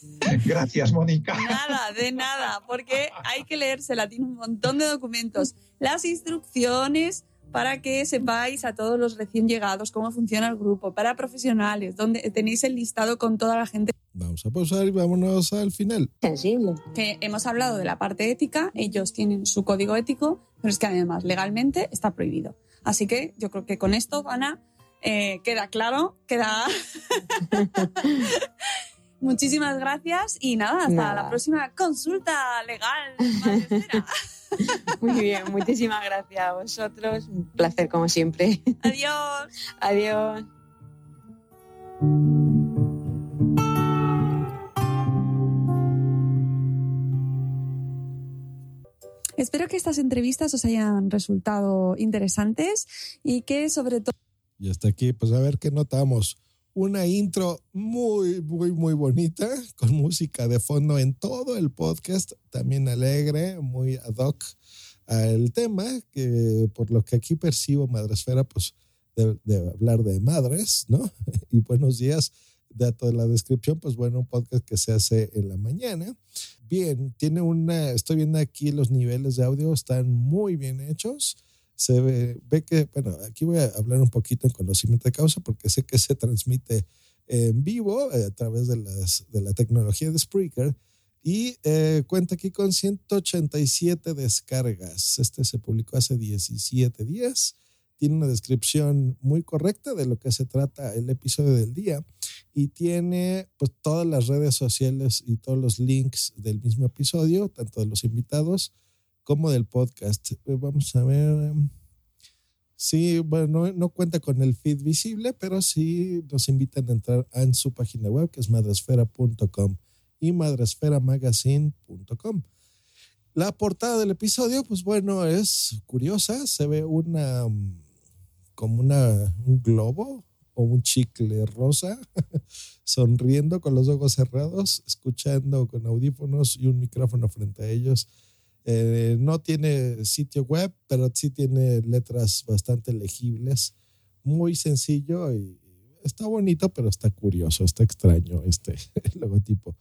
Gracias, Mónica. Nada, de nada, porque hay que leérsela, tiene un montón de documentos, las instrucciones para que sepáis a todos los recién llegados cómo funciona el grupo, para profesionales, donde tenéis el listado con toda la gente Vamos a pausar y vámonos al final. sensible. Que hemos hablado de la parte ética, ellos tienen su código ético, pero es que además legalmente está prohibido. Así que yo creo que con esto, Ana, eh, queda claro, queda... Muchísimas gracias y nada, hasta Nada. la próxima consulta legal. Muy bien, muchísimas gracias a vosotros. Un placer como siempre. Adiós. Adiós. Espero que estas entrevistas os hayan resultado interesantes y que sobre todo... Y hasta aquí, pues a ver qué notamos. Una intro muy, muy, muy bonita, con música de fondo en todo el podcast, también alegre, muy ad hoc al tema, que por lo que aquí percibo, Madresfera, pues de, de hablar de madres, ¿no? Y buenos días, dato de la descripción, pues bueno, un podcast que se hace en la mañana. Bien, tiene una, estoy viendo aquí los niveles de audio, están muy bien hechos se ve, ve que, bueno, aquí voy a hablar un poquito en conocimiento de causa porque sé que se transmite en vivo eh, a través de, las, de la tecnología de Spreaker y eh, cuenta aquí con 187 descargas. Este se publicó hace 17 días. Tiene una descripción muy correcta de lo que se trata el episodio del día y tiene pues todas las redes sociales y todos los links del mismo episodio, tanto de los invitados como del podcast. Eh, Vamos a ver. em, Sí, bueno, no, cuenta con el feed visible, pero sí nos invitan a entrar en su página web, que es madresfera.com y madresferamagazine.com. La portada del episodio, pues bueno, es curiosa. Se ve una, mm, como una, un globo o un chicle rosa, sonriendo con los ojos cerrados, escuchando con audífonos y un micrófono frente a ellos. Eh, no tiene sitio web, pero sí tiene letras bastante legibles. Muy sencillo y está bonito, pero está curioso, está extraño este logotipo.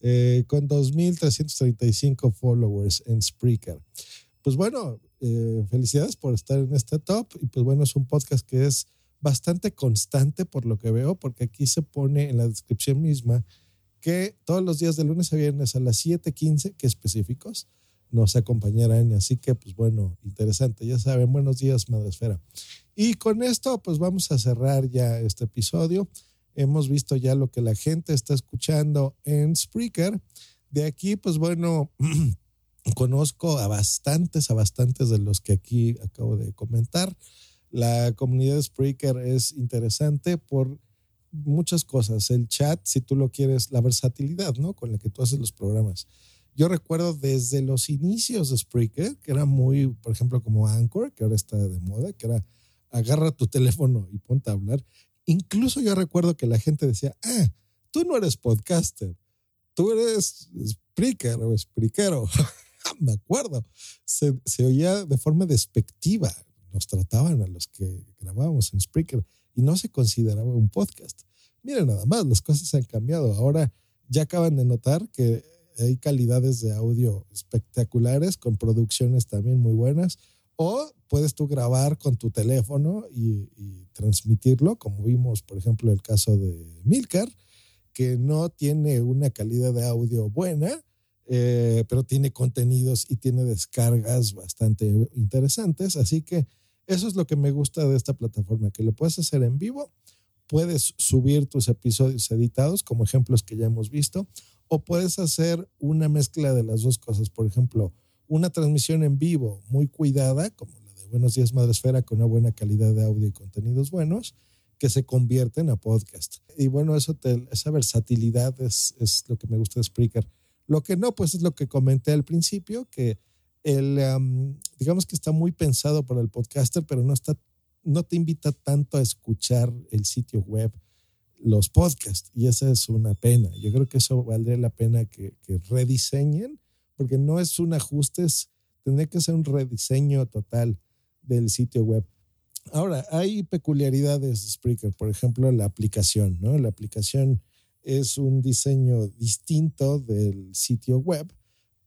Eh, con 2.335 followers en Spreaker. Pues bueno, eh, felicidades por estar en este top. Y pues bueno, es un podcast que es bastante constante por lo que veo, porque aquí se pone en la descripción misma que todos los días de lunes a viernes a las 7:15, que específicos, nos acompañarán. Así que, pues bueno, interesante. Ya saben, buenos días, Madresfera. Y con esto, pues vamos a cerrar ya este episodio. Hemos visto ya lo que la gente está escuchando en Spreaker. De aquí, pues bueno, conozco a bastantes, a bastantes de los que aquí acabo de comentar. La comunidad de Spreaker es interesante por muchas cosas. El chat, si tú lo quieres, la versatilidad, ¿no? Con la que tú haces los programas. Yo recuerdo desde los inicios de Spreaker, que era muy, por ejemplo, como Anchor, que ahora está de moda, que era agarra tu teléfono y ponte a hablar. Incluso yo recuerdo que la gente decía, ah, tú no eres podcaster, tú eres Spreaker o Spreakero. Me acuerdo. Se, oía de forma despectiva. Nos trataban a los que grabábamos en Spreaker y no se consideraba un podcast. Miren, nada más, las cosas han cambiado. Ahora ya acaban de notar que hay calidades de audio espectaculares, con producciones también muy buenas. O puedes tú grabar con tu teléfono y, transmitirlo, como vimos, por ejemplo, el caso de Milcar, que no tiene una calidad de audio buena, eh, pero tiene contenidos y tiene descargas bastante interesantes. Así que eso es lo que me gusta de esta plataforma, que lo puedes hacer en vivo, puedes subir tus episodios editados, como ejemplos que ya hemos visto, o puedes hacer una mezcla de las dos cosas. Por ejemplo, una transmisión en vivo muy cuidada, como la de Buenos Días Madresfera, con una buena calidad de audio y contenidos buenos, que se convierten a podcast. Y bueno, eso te- esa versatilidad es, es lo que me gusta de Spreaker. Lo que no, pues es lo que comenté al principio, que el, digamos que está muy pensado para el podcaster, pero no, está, no te invita tanto a escuchar el sitio web. Los podcasts. Y esa es una pena. Yo creo que eso valdría la pena que, que rediseñen, porque no es un ajuste, es, tendría que ser un rediseño total del sitio web. Ahora, hay peculiaridades de Spreaker, por ejemplo, la aplicación, ¿no? La aplicación es un diseño distinto del sitio web,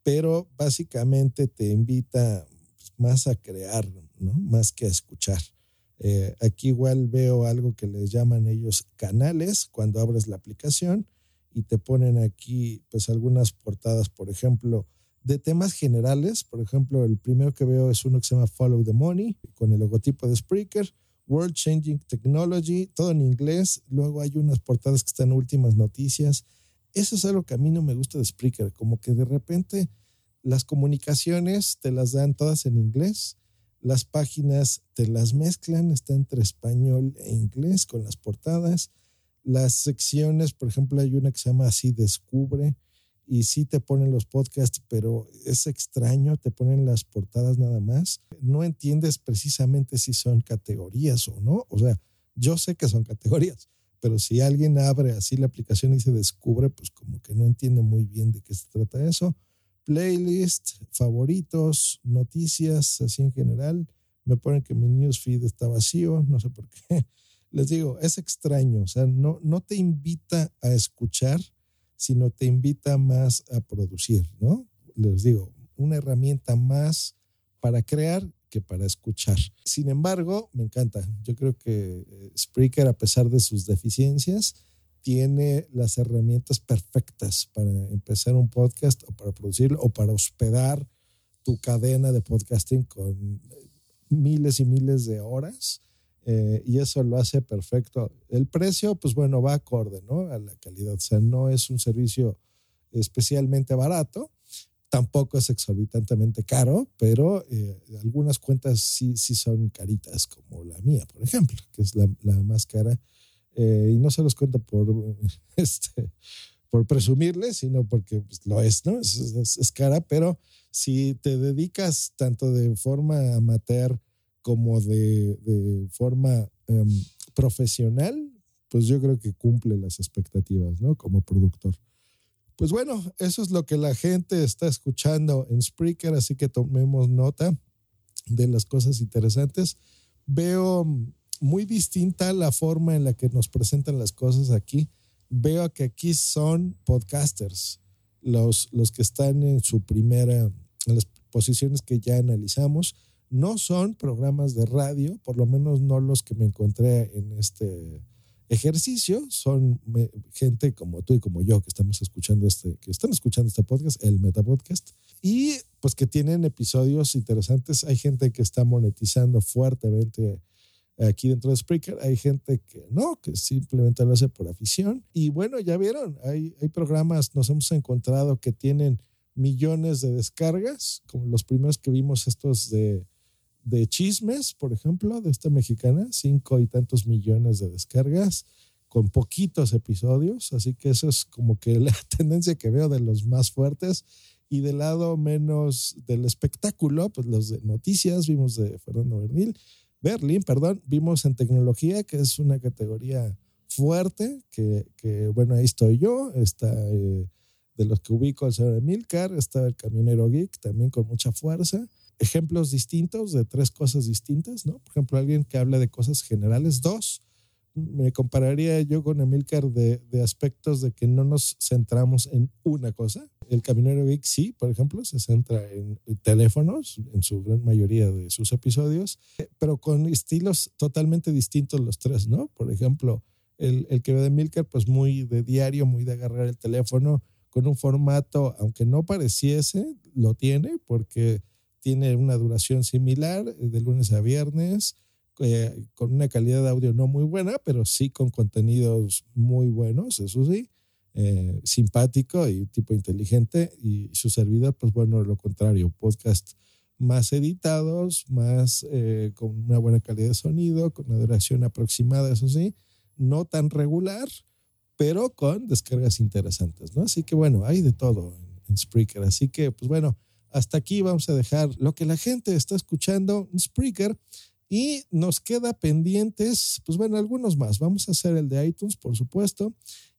pero básicamente te invita pues, más a crear, ¿no? Más que a escuchar. Eh, aquí igual veo algo que les llaman ellos canales cuando abres la aplicación y te ponen aquí pues algunas portadas, por ejemplo, de temas generales. Por ejemplo, el primero que veo es uno que se llama Follow the Money, con el logotipo de Spreaker, World Changing Technology, todo en inglés. Luego hay unas portadas que están últimas noticias. Eso es algo que a mí no me gusta de Spreaker, como que de repente las comunicaciones te las dan todas en inglés, las páginas te las mezclan, está entre español e inglés con las portadas. Las secciones, por ejemplo, hay una que se llama así Descubre, y sí te ponen los podcasts, pero es extraño, te ponen las portadas nada más. No entiendes precisamente si son categorías o no. O sea, yo sé que son categorías, pero si alguien abre así la aplicación y se descubre, pues como que no entiende muy bien de qué se trata eso. Playlist, favoritos, noticias, así en general. Me ponen que mi newsfeed está vacío, no sé por qué. Les digo, es extraño, o sea, no, no te invita a escuchar sino te invita más a producir, ¿no? Les digo, una herramienta más para crear que para escuchar. Sin embargo, me encanta. Yo creo que eh, Spreaker, a pesar de sus deficiencias, tiene las herramientas perfectas para empezar un podcast o para producirlo o para hospedar tu cadena de podcasting con miles y miles de horas eh, y eso lo hace perfecto. El precio, pues bueno, va acorde, ¿no? A la calidad. O sea, no es un servicio especialmente barato, tampoco es exorbitantemente caro, pero eh, algunas cuentas sí, sí son caritas, como la mía, por ejemplo, que es la, la más cara. Eh, y no se los cuento por, este, por presumirle, sino porque pues, lo es, ¿no? Es, es, es cara, pero si te dedicas tanto de forma amateur, como de, de forma um, profesional, pues yo creo que cumple las expectativas, ¿no? Como productor. Pues bueno, eso es lo que la gente está escuchando en Spreaker, así que tomemos nota de las cosas interesantes. Veo muy distinta la forma en la que nos presentan las cosas aquí. Veo que aquí son podcasters, los, los que están en su primera, en las posiciones que ya analizamos no son programas de radio, por lo menos no los que me encontré en este ejercicio, son gente como tú y como yo que estamos escuchando este, que están escuchando este podcast, el Meta Podcast, y pues que tienen episodios interesantes. Hay gente que está monetizando fuertemente aquí dentro de Spreaker, hay gente que no, que simplemente lo hace por afición. Y bueno, ya vieron, hay, hay programas, nos hemos encontrado que tienen millones de descargas, como los primeros que vimos estos de de chismes, por ejemplo, de esta mexicana, cinco y tantos millones de descargas con poquitos episodios, así que eso es como que la tendencia que veo de los más fuertes y del lado menos del espectáculo, pues los de noticias, vimos de Fernando Bernil, Berlín, perdón, vimos en tecnología, que es una categoría fuerte, que, bueno, ahí estoy yo, está eh, de los que ubico el señor Emilcar, está el camionero geek también con mucha fuerza, ejemplos distintos de tres cosas distintas, ¿no? Por ejemplo, alguien que habla de cosas generales. Dos, me compararía yo con Emilcar de aspectos de que no nos centramos en una cosa. El Caminero Geek sí, por ejemplo, se centra en teléfonos, en su gran mayoría de sus episodios, pero con estilos totalmente distintos los tres, ¿no? Por ejemplo, el, el que ve de Emilcar, pues muy de diario, muy de agarrar el teléfono, con un formato, aunque no pareciese, lo tiene, porque tiene una duración similar eh, de lunes a viernes, eh, con una calidad de audio no muy buena, pero sí con contenidos muy buenos, eso sí, eh, simpático y tipo inteligente. Y su servidor, pues bueno, lo contrario, podcast más editados, más eh, con una buena calidad de sonido, con una duración aproximada, eso sí, no tan regular, pero con descargas interesantes, ¿no? Así que bueno, hay de todo en, en Spreaker. Así que, pues bueno, hasta aquí vamos a dejar lo que la gente está escuchando en Spreaker. Y nos queda pendientes, pues bueno, algunos más. Vamos a hacer el de iTunes, por supuesto.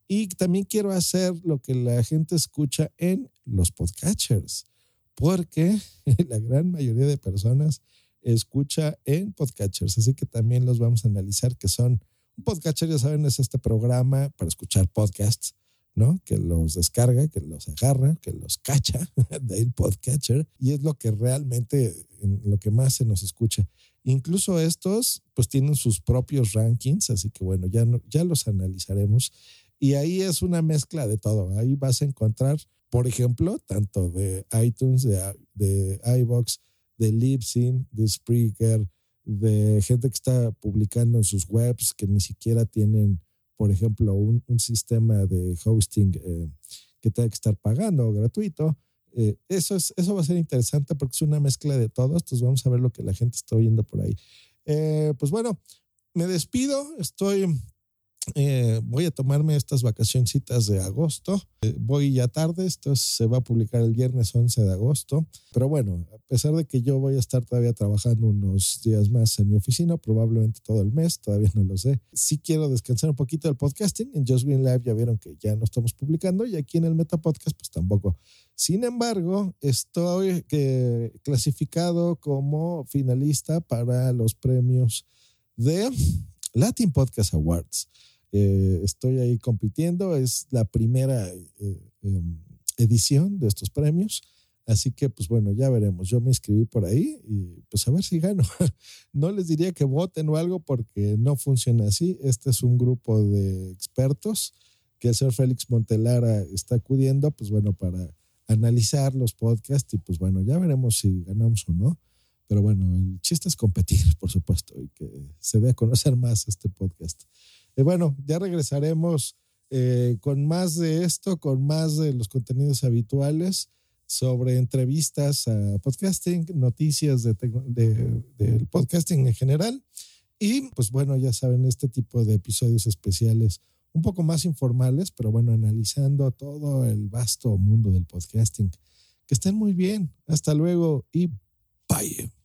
Y también quiero hacer lo que la gente escucha en los podcatchers, porque la gran mayoría de personas escucha en podcatchers. Así que también los vamos a analizar, que son un podcatcher, ya saben, es este programa para escuchar podcasts, ¿no? Que los descarga, que los agarra, que los cacha del podcatcher y es lo que realmente, lo que más se nos escucha. Incluso estos, pues tienen sus propios rankings, así que bueno, ya, no, ya los analizaremos. Y ahí es una mezcla de todo. Ahí vas a encontrar, por ejemplo, tanto de iTunes, de, de iBox, de Libsyn, de Spreaker, de gente que está publicando en sus webs que ni siquiera tienen, por ejemplo, un, un sistema de hosting eh, que tenga que estar pagando gratuito. Eh, eso, es, eso va a ser interesante porque es una mezcla de todo. Entonces vamos a ver lo que la gente está oyendo por ahí. Eh, pues bueno, me despido. Estoy eh, voy a tomarme estas vacacioncitas de agosto. Eh, voy ya tarde, esto se va a publicar el viernes 11 de agosto. Pero bueno, a pesar de que yo voy a estar todavía trabajando unos días más en mi oficina, probablemente todo el mes, todavía no lo sé. Sí quiero descansar un poquito del podcasting. En Just Green Live ya vieron que ya no estamos publicando y aquí en el Meta Podcast pues tampoco. Sin embargo, estoy que, clasificado como finalista para los premios de Latin Podcast Awards. Eh, estoy ahí compitiendo, es la primera eh, eh, edición de estos premios. Así que, pues bueno, ya veremos. Yo me inscribí por ahí y pues a ver si gano. No les diría que voten o algo porque no funciona así. Este es un grupo de expertos que el señor Félix Montelara está acudiendo, pues bueno, para analizar los podcasts y pues bueno, ya veremos si ganamos o no. Pero bueno, el chiste es competir, por supuesto, y que se dé a conocer más este podcast. Y bueno, ya regresaremos eh, con más de esto, con más de los contenidos habituales sobre entrevistas a podcasting, noticias de, del podcasting en general. Y pues bueno, ya saben, este tipo de episodios especiales un poco más informales, pero bueno, analizando todo el vasto mundo del podcasting. Que estén muy bien. Hasta luego y bye.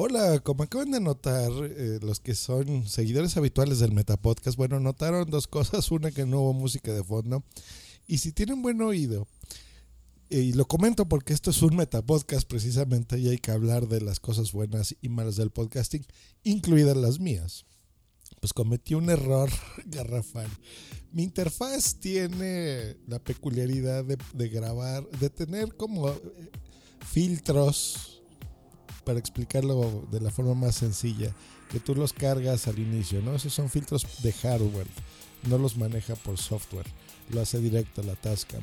Hola, como acaban de notar eh, los que son seguidores habituales del Metapodcast, bueno, notaron dos cosas. Una, que no hubo música de fondo. Y si tienen buen oído, eh, y lo comento porque esto es un Metapodcast precisamente y hay que hablar de las cosas buenas y malas del podcasting, incluidas las mías. Pues cometí un error garrafal. Mi interfaz tiene la peculiaridad de, grabar, de tener como eh, filtros para explicarlo de la forma más sencilla, que tú los cargas al inicio, ¿no? Esos son filtros de hardware, no los maneja por software, lo hace directo la Tascam.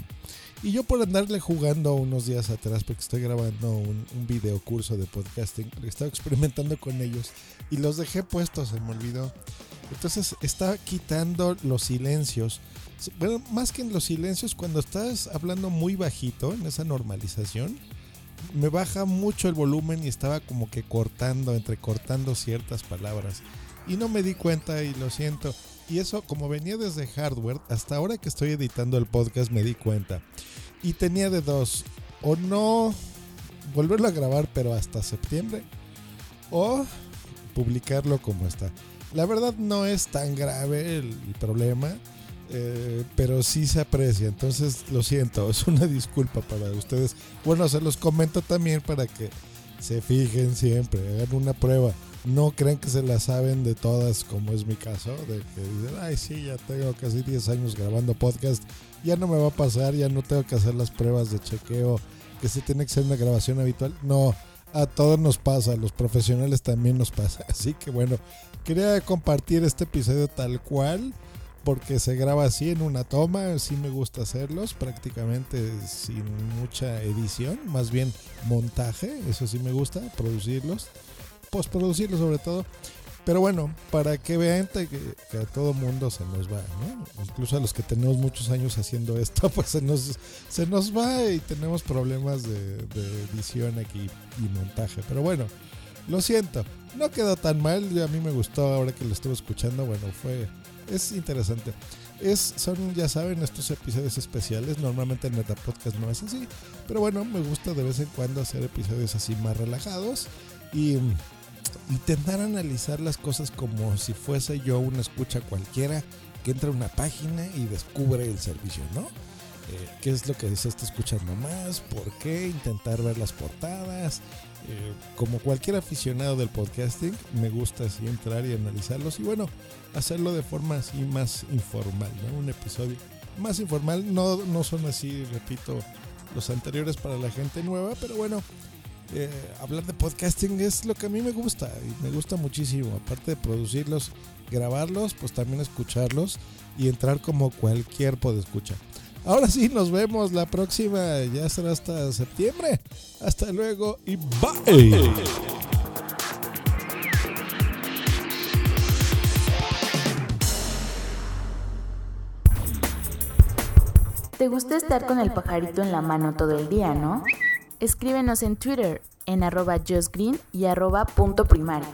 Y yo por andarle jugando unos días atrás, porque estoy grabando un, video curso de podcasting, estaba experimentando con ellos y los dejé puestos, se me olvidó. Entonces está quitando los silencios. Bueno, más que en los silencios, cuando estás hablando muy bajito en esa normalización, me baja mucho el volumen y estaba como que cortando, entrecortando ciertas palabras. Y no me di cuenta y lo siento. Y eso, como venía desde hardware, hasta ahora que estoy editando el podcast me di cuenta. Y tenía de dos. O no volverlo a grabar, pero hasta septiembre. O publicarlo como está. La verdad no es tan grave el, el problema. Eh, pero sí se aprecia. Entonces, lo siento, es una disculpa para ustedes. Bueno, se los comento también para que se fijen siempre, hagan una prueba. No crean que se la saben de todas, como es mi caso, de que dicen, ay, sí, ya tengo casi 10 años grabando podcast, ya no me va a pasar, ya no tengo que hacer las pruebas de chequeo, que se tiene que ser una grabación habitual. No, a todos nos pasa, a los profesionales también nos pasa. Así que bueno, quería compartir este episodio tal cual porque se graba así en una toma, sí me gusta hacerlos, prácticamente sin mucha edición, más bien montaje, eso sí me gusta, producirlos, postproducirlos sobre todo. Pero bueno, para que vean que, que, a todo mundo se nos va, ¿no? Incluso a los que tenemos muchos años haciendo esto, pues se nos, se nos va y tenemos problemas de, de edición aquí y montaje. Pero bueno, lo siento, no quedó tan mal, a mí me gustó ahora que lo estuve escuchando, bueno, fue es interesante. Es, son, ya saben, estos episodios especiales. Normalmente el Metapodcast no es así. Pero bueno, me gusta de vez en cuando hacer episodios así más relajados. Y intentar analizar las cosas como si fuese yo una escucha cualquiera que entra a una página y descubre el servicio, ¿no? Eh, ¿Qué es lo que se está escuchando más? ¿Por qué? Intentar ver las portadas. Eh, como cualquier aficionado del podcasting, me gusta así entrar y analizarlos y bueno, hacerlo de forma así más informal, ¿no? Un episodio más informal, no, no son así, repito, los anteriores para la gente nueva, pero bueno, eh, hablar de podcasting es lo que a mí me gusta y me gusta muchísimo. Aparte de producirlos, grabarlos, pues también escucharlos y entrar como cualquier podescucha. Ahora sí, nos vemos la próxima, ya será hasta septiembre. Hasta luego y bye. ¿Te gusta estar con el pajarito en la mano todo el día, no? Escríbenos en Twitter en arroba justgreen y arroba punto primario.